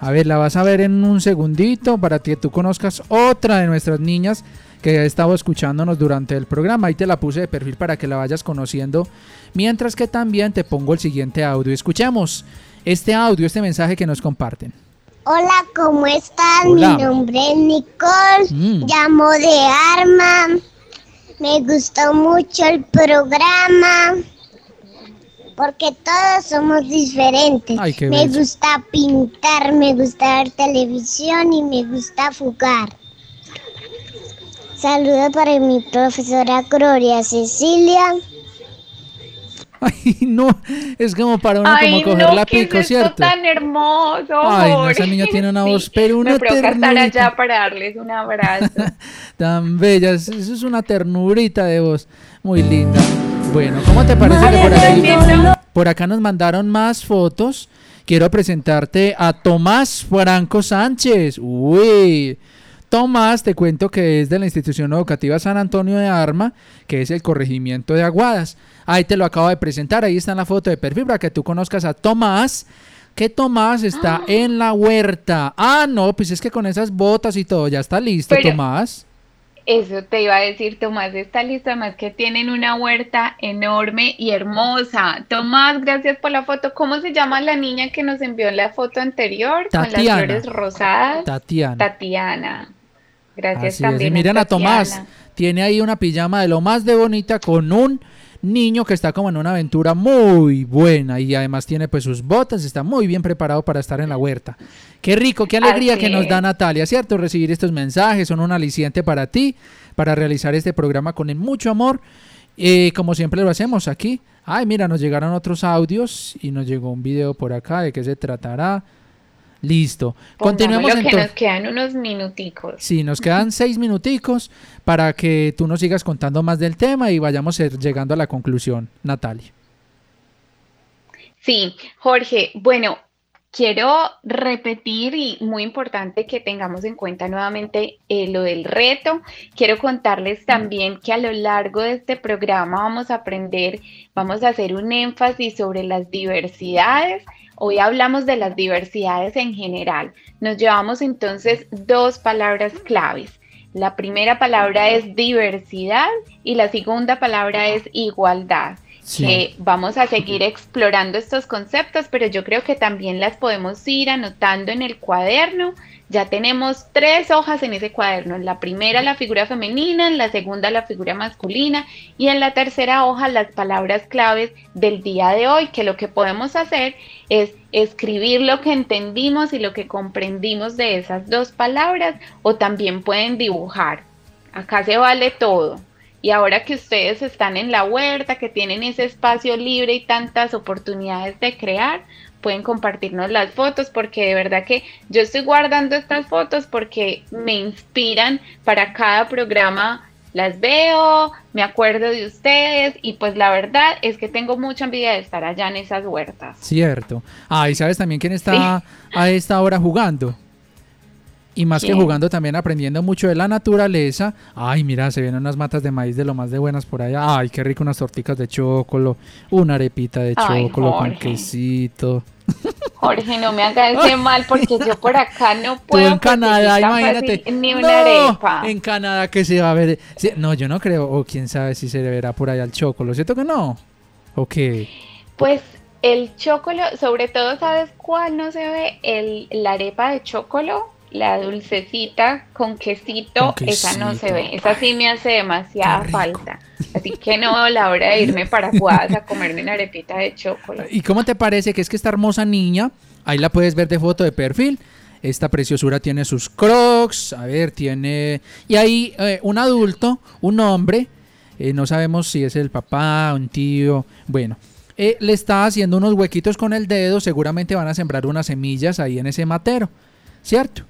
A ver, la vas a ver en un segundito para que tú conozcas otra de nuestras niñas que ha estado escuchándonos durante el programa. Ahí te la puse de perfil para que la vayas conociendo. Mientras que también te pongo el siguiente audio. Escuchemos este audio, este mensaje que nos comparten. Hola, ¿cómo están? Hola. Mi nombre es Nicole, Mm. llamo de Arma. Me gustó mucho el programa porque todos somos diferentes. Ay, me gusta pintar, me gusta ver televisión y me gusta jugar. Saludos para mi profesora Gloria Cecilia. Ay, no, es como para uno Ay, como coger no, la ¿qué es pico, esto ¿cierto? tan hermoso. Ay, no, esa niña tiene una voz, pero una Me provoca estar ternurita. allá para darles un abrazo. Tan bella, es- eso es una ternurita de voz, muy linda. Bueno, ¿cómo te parece que por acá, por acá nos mandaron más fotos? Quiero presentarte a Tomás Franco Sánchez. Uy, Tomás, te cuento que es de la institución educativa San Antonio de Arma, que es el corregimiento de Aguadas. Ahí te lo acabo de presentar, ahí está en la foto de perfil para que tú conozcas a Tomás. Que Tomás está en la huerta. Ah, no, pues es que con esas botas y todo, ya está listo, Pero- Tomás. Eso te iba a decir, Tomás está listo, además que tienen una huerta enorme y hermosa. Tomás, gracias por la foto. ¿Cómo se llama la niña que nos envió la foto anterior con las Tatiana. flores rosadas? Tatiana. Tatiana. Gracias Así es. también. Y miren a Tomás, Tatiana. tiene ahí una pijama de lo más de bonita con un niño que está como en una aventura muy buena y además tiene pues sus botas, está muy bien preparado para estar en la huerta. Qué rico, qué alegría Así que nos da. Natalia, ¿cierto? Recibir estos mensajes, son un aliciente para ti, para realizar este programa con mucho amor, eh, como siempre lo hacemos aquí. Ay, mira, nos llegaron otros audios y nos llegó un video por acá, ¿de qué se tratará? Listo. Continuemos que entonces. nos quedan unos minuticos. Sí, nos quedan seis minuticos para que tú nos sigas contando más del tema y vayamos eh, llegando a la conclusión, Natalia. Sí, Jorge, bueno, quiero repetir y muy importante que tengamos en cuenta nuevamente eh, lo del reto. Quiero contarles también que a lo largo de este programa vamos a aprender, vamos a hacer un énfasis sobre las diversidades. Hoy hablamos de las diversidades en general. Nos llevamos entonces dos palabras claves. La primera palabra es diversidad y la segunda palabra es igualdad Que vamos a seguir explorando estos conceptos, pero yo creo que también las podemos ir anotando en el cuaderno. Ya tenemos tres hojas en ese cuaderno. En la primera la figura femenina, en la segunda la figura masculina y en la tercera hoja las palabras claves del día de hoy, que lo que podemos hacer es escribir lo que entendimos y lo que comprendimos de esas dos palabras o también pueden dibujar. Acá se vale todo. Y ahora que ustedes están en la huerta, que tienen ese espacio libre y tantas oportunidades de crear, pueden compartirnos las fotos porque de verdad que yo estoy guardando estas fotos porque me inspiran para cada programa. Las veo, me acuerdo de ustedes y pues la verdad es que tengo mucha envidia de estar allá en esas huertas. Cierto. Ah, y sabes también quién está a esta hora jugando. Y más que jugando, también aprendiendo mucho de la naturaleza. Ay, mira, se vienen unas matas de maíz de lo más de buenas por allá. Ay, qué rico, unas torticas de chocolo, una arepita de Ay, chocolo con quesito. Jorge, no me haga ese mal porque yo por acá no Tú puedo en Canadá, imagínate. fácil ni una No, arepa. En Canadá que se va a ver. no, yo no creo. O quién sabe si se verá por allá el chocolo. ¿Cierto que no? Ok. Pues el chocolo, sobre todo, ¿sabes cuál no se ve? El, la arepa de chocolo, la dulcecita con quesito, Con esa no se ve. Esa sí me hace demasiada falta. Así que no la hora de irme para Guadas a comerme una arepita de chocolo. ¿Y cómo te parece que es que esta hermosa niña, ahí la puedes ver de foto de perfil? Esta preciosura tiene sus crocs, a ver, tiene... Y ahí eh, un adulto, un hombre, eh, no sabemos si es el papá, un tío, bueno, eh, le está haciendo unos huequitos con el dedo, seguramente van a sembrar unas semillas ahí en ese matero, ¿cierto?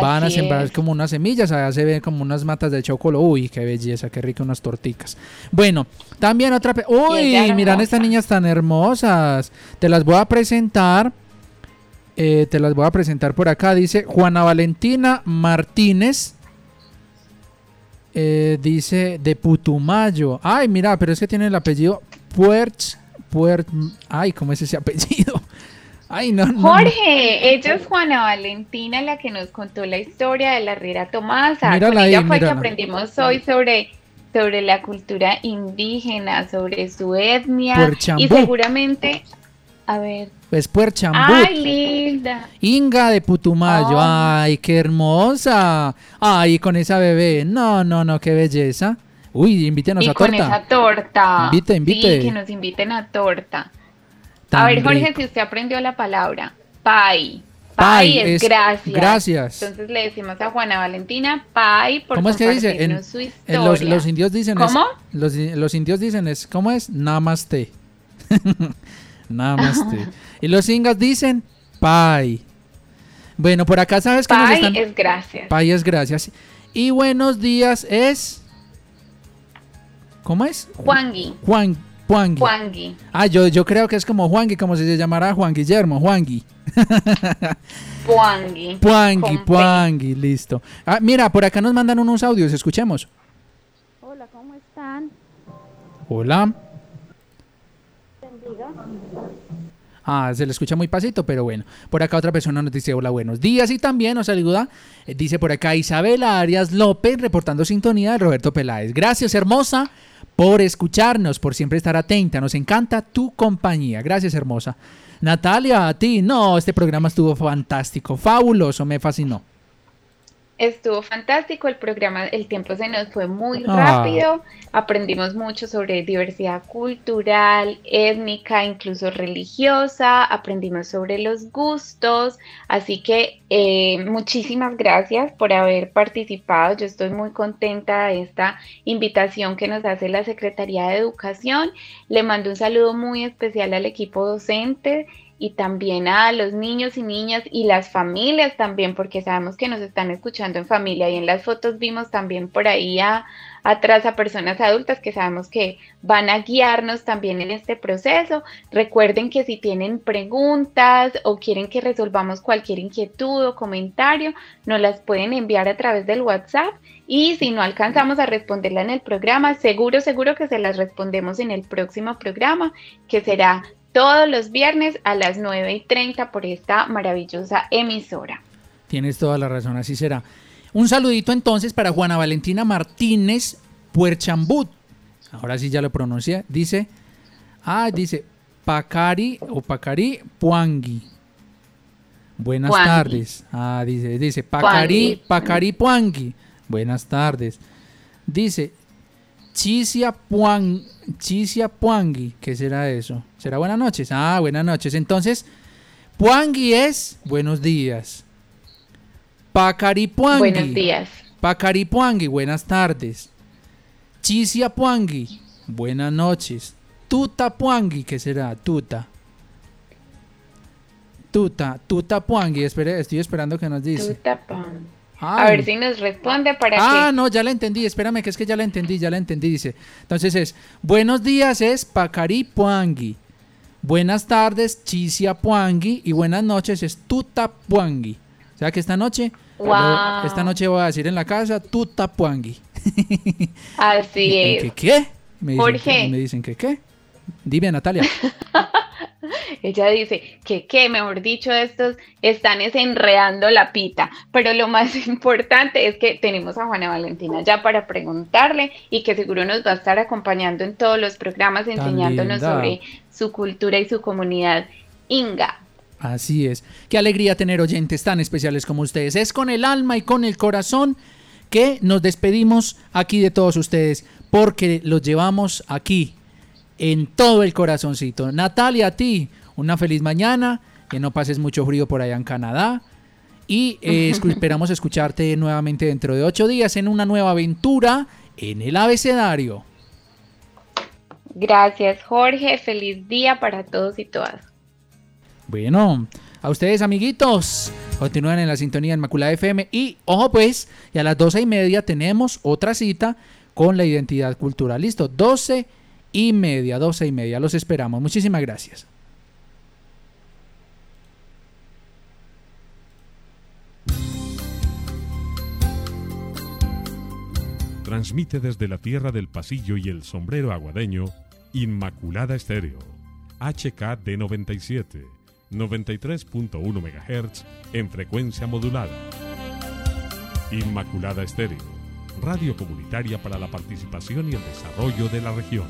Van a sembrar es. como unas semillas, allá se ven como unas matas de chocolo. Uy, qué belleza, qué rico unas torticas. Bueno, también otra... Uy, miran estas niñas tan hermosas. Te las voy a presentar. Eh, te las voy a presentar por acá. Dice Juana Valentina Martínez. Eh, dice de Putumayo. Ay, mira, pero es que tiene el apellido Puerch. Puert, ay, ¿cómo es ese apellido? Ay, no, no. Jorge, ella es Juana Valentina la que nos contó la historia de la Riera Tomasa. Mírala Con ella ahí, fue que aprendimos hoy sobre, sobre la cultura indígena, sobre su etnia. Puerchambú. Y seguramente, a ver. Es Puerchambú. Ay, linda. Inga de Putumayo. Ah. Ay, qué hermosa. Ay, con esa bebé. No, no, no, qué belleza. Uy, invítenos y a con torta. esa torta. Invite, invite. Sí, que nos inviten a torta. Tan a ver, Jorge, rico. si usted aprendió la palabra. Pai Pai es, es gracias. gracias. Entonces le decimos a Juana Valentina pai por ¿Cómo es que dice? En, su en los, los indios dicen es- ¿Cómo? los, los indios dicen es, ¿cómo es? Namaste. Namaste. y los ingas dicen pai. Bueno, por acá sabes que nos Pai están... es gracias. Pai es gracias. Y buenos días es... ¿Cómo es? Juangui. Juan, Juangui. Juangui. Ah, yo, yo creo que es como Juangui, como si se llamara Juan Guillermo, Juangui. Juangui. Puangui, Con P. Puangui, listo. Ah, mira, por acá nos mandan unos audios, escuchemos. Hola, ¿cómo están? Hola. Ah, se le escucha muy pasito, pero bueno. Por acá otra persona nos dice hola, buenos días y también nos saluda. eh, dice por acá Isabela Arias López reportando sintonía de Roberto Peláez. Gracias, hermosa, por escucharnos, por siempre estar atenta. Nos encanta tu compañía. Gracias, hermosa. Natalia, a ti. No, este programa estuvo fantástico, fabuloso, me fascinó. Estuvo fantástico el programa, el tiempo se nos fue muy Ah. rápido, aprendimos mucho sobre diversidad cultural, étnica, incluso religiosa, aprendimos sobre los gustos, así que eh, muchísimas gracias por haber participado, yo estoy muy contenta de esta invitación que nos hace la Secretaría de Educación, le mando un saludo muy especial al equipo docente y también a los niños y niñas y las familias también, porque sabemos que nos están escuchando en familia y en las fotos vimos también por ahí a- atrás a personas adultas que sabemos que van a guiarnos también en este proceso. Recuerden que si tienen preguntas o quieren que resolvamos cualquier inquietud o comentario, nos las pueden enviar a través del WhatsApp y si no alcanzamos a responderla en el programa, seguro, seguro que se las respondemos en el próximo programa, que será todos los viernes a las 9 y 30 por esta maravillosa emisora. Tienes toda la razón, así será. Un saludito entonces para Juana Valentina Martínez Puerchambut. Ahora sí ya lo pronuncié. Dice, ah, dice Pacari o Pacari Puangui. Buenas Puangui. tardes. Ah, dice, dice Pacari, Puangui. Pacari Puangui. Buenas tardes. Dice Chisia Puang, Chisia Puangui. ¿Qué será eso? ¿Será buenas noches? Ah, buenas noches. Entonces, Puangui es buenos días. Pacaripuangui. Buenos días. Pacaripuangui, buenas tardes. Chisiapuangui, buenas noches. Tutapuangui, ¿qué será? Tuta. Tuta, Tutapuangui, espere, estoy esperando que nos dice. Tutapam. A ver si nos responde para Ah, no, ya la entendí, espérame que es que ya la entendí, ya la entendí, dice. Entonces es, buenos días es Pacaripuangui. Buenas tardes, Chisiapuangui. Y buenas noches es Tutapuangui. O sea que esta noche, Wow. esta noche voy a decir en la casa Tutapuangui. así ¿Qué, es. qué, qué? Me dicen, Jorge. Me dicen que qué. Dime, Natalia. Ella dice que, que, mejor dicho, estos están es enredando la pita. Pero lo más importante es que tenemos a Juana Valentina ya para preguntarle y que seguro nos va a estar acompañando en todos los programas enseñándonos sobre su cultura y su comunidad Inga. Así es. Qué alegría tener oyentes tan especiales como ustedes. Es con el alma y con el corazón que nos despedimos aquí de todos ustedes porque los llevamos aquí en todo el corazoncito. Natalia, a ti, una feliz mañana, que no pases mucho frío por allá en Canadá. Y eh, esperamos escucharte nuevamente dentro de ocho días en una nueva aventura en el abecedario. Gracias, Jorge. Feliz día para todos y todas. Bueno, a ustedes amiguitos, continúan en la sintonía Inmaculada FM y ojo pues, y a las doce y media tenemos otra cita con la identidad cultural. Listo, doce y media, doce y media, los esperamos. Muchísimas gracias. Transmite desde la tierra del pasillo y el sombrero aguadeño Inmaculada Estéreo, HKD 97, 93.1 MHz en frecuencia modulada. Inmaculada Estéreo, radio comunitaria para la participación y el desarrollo de la región.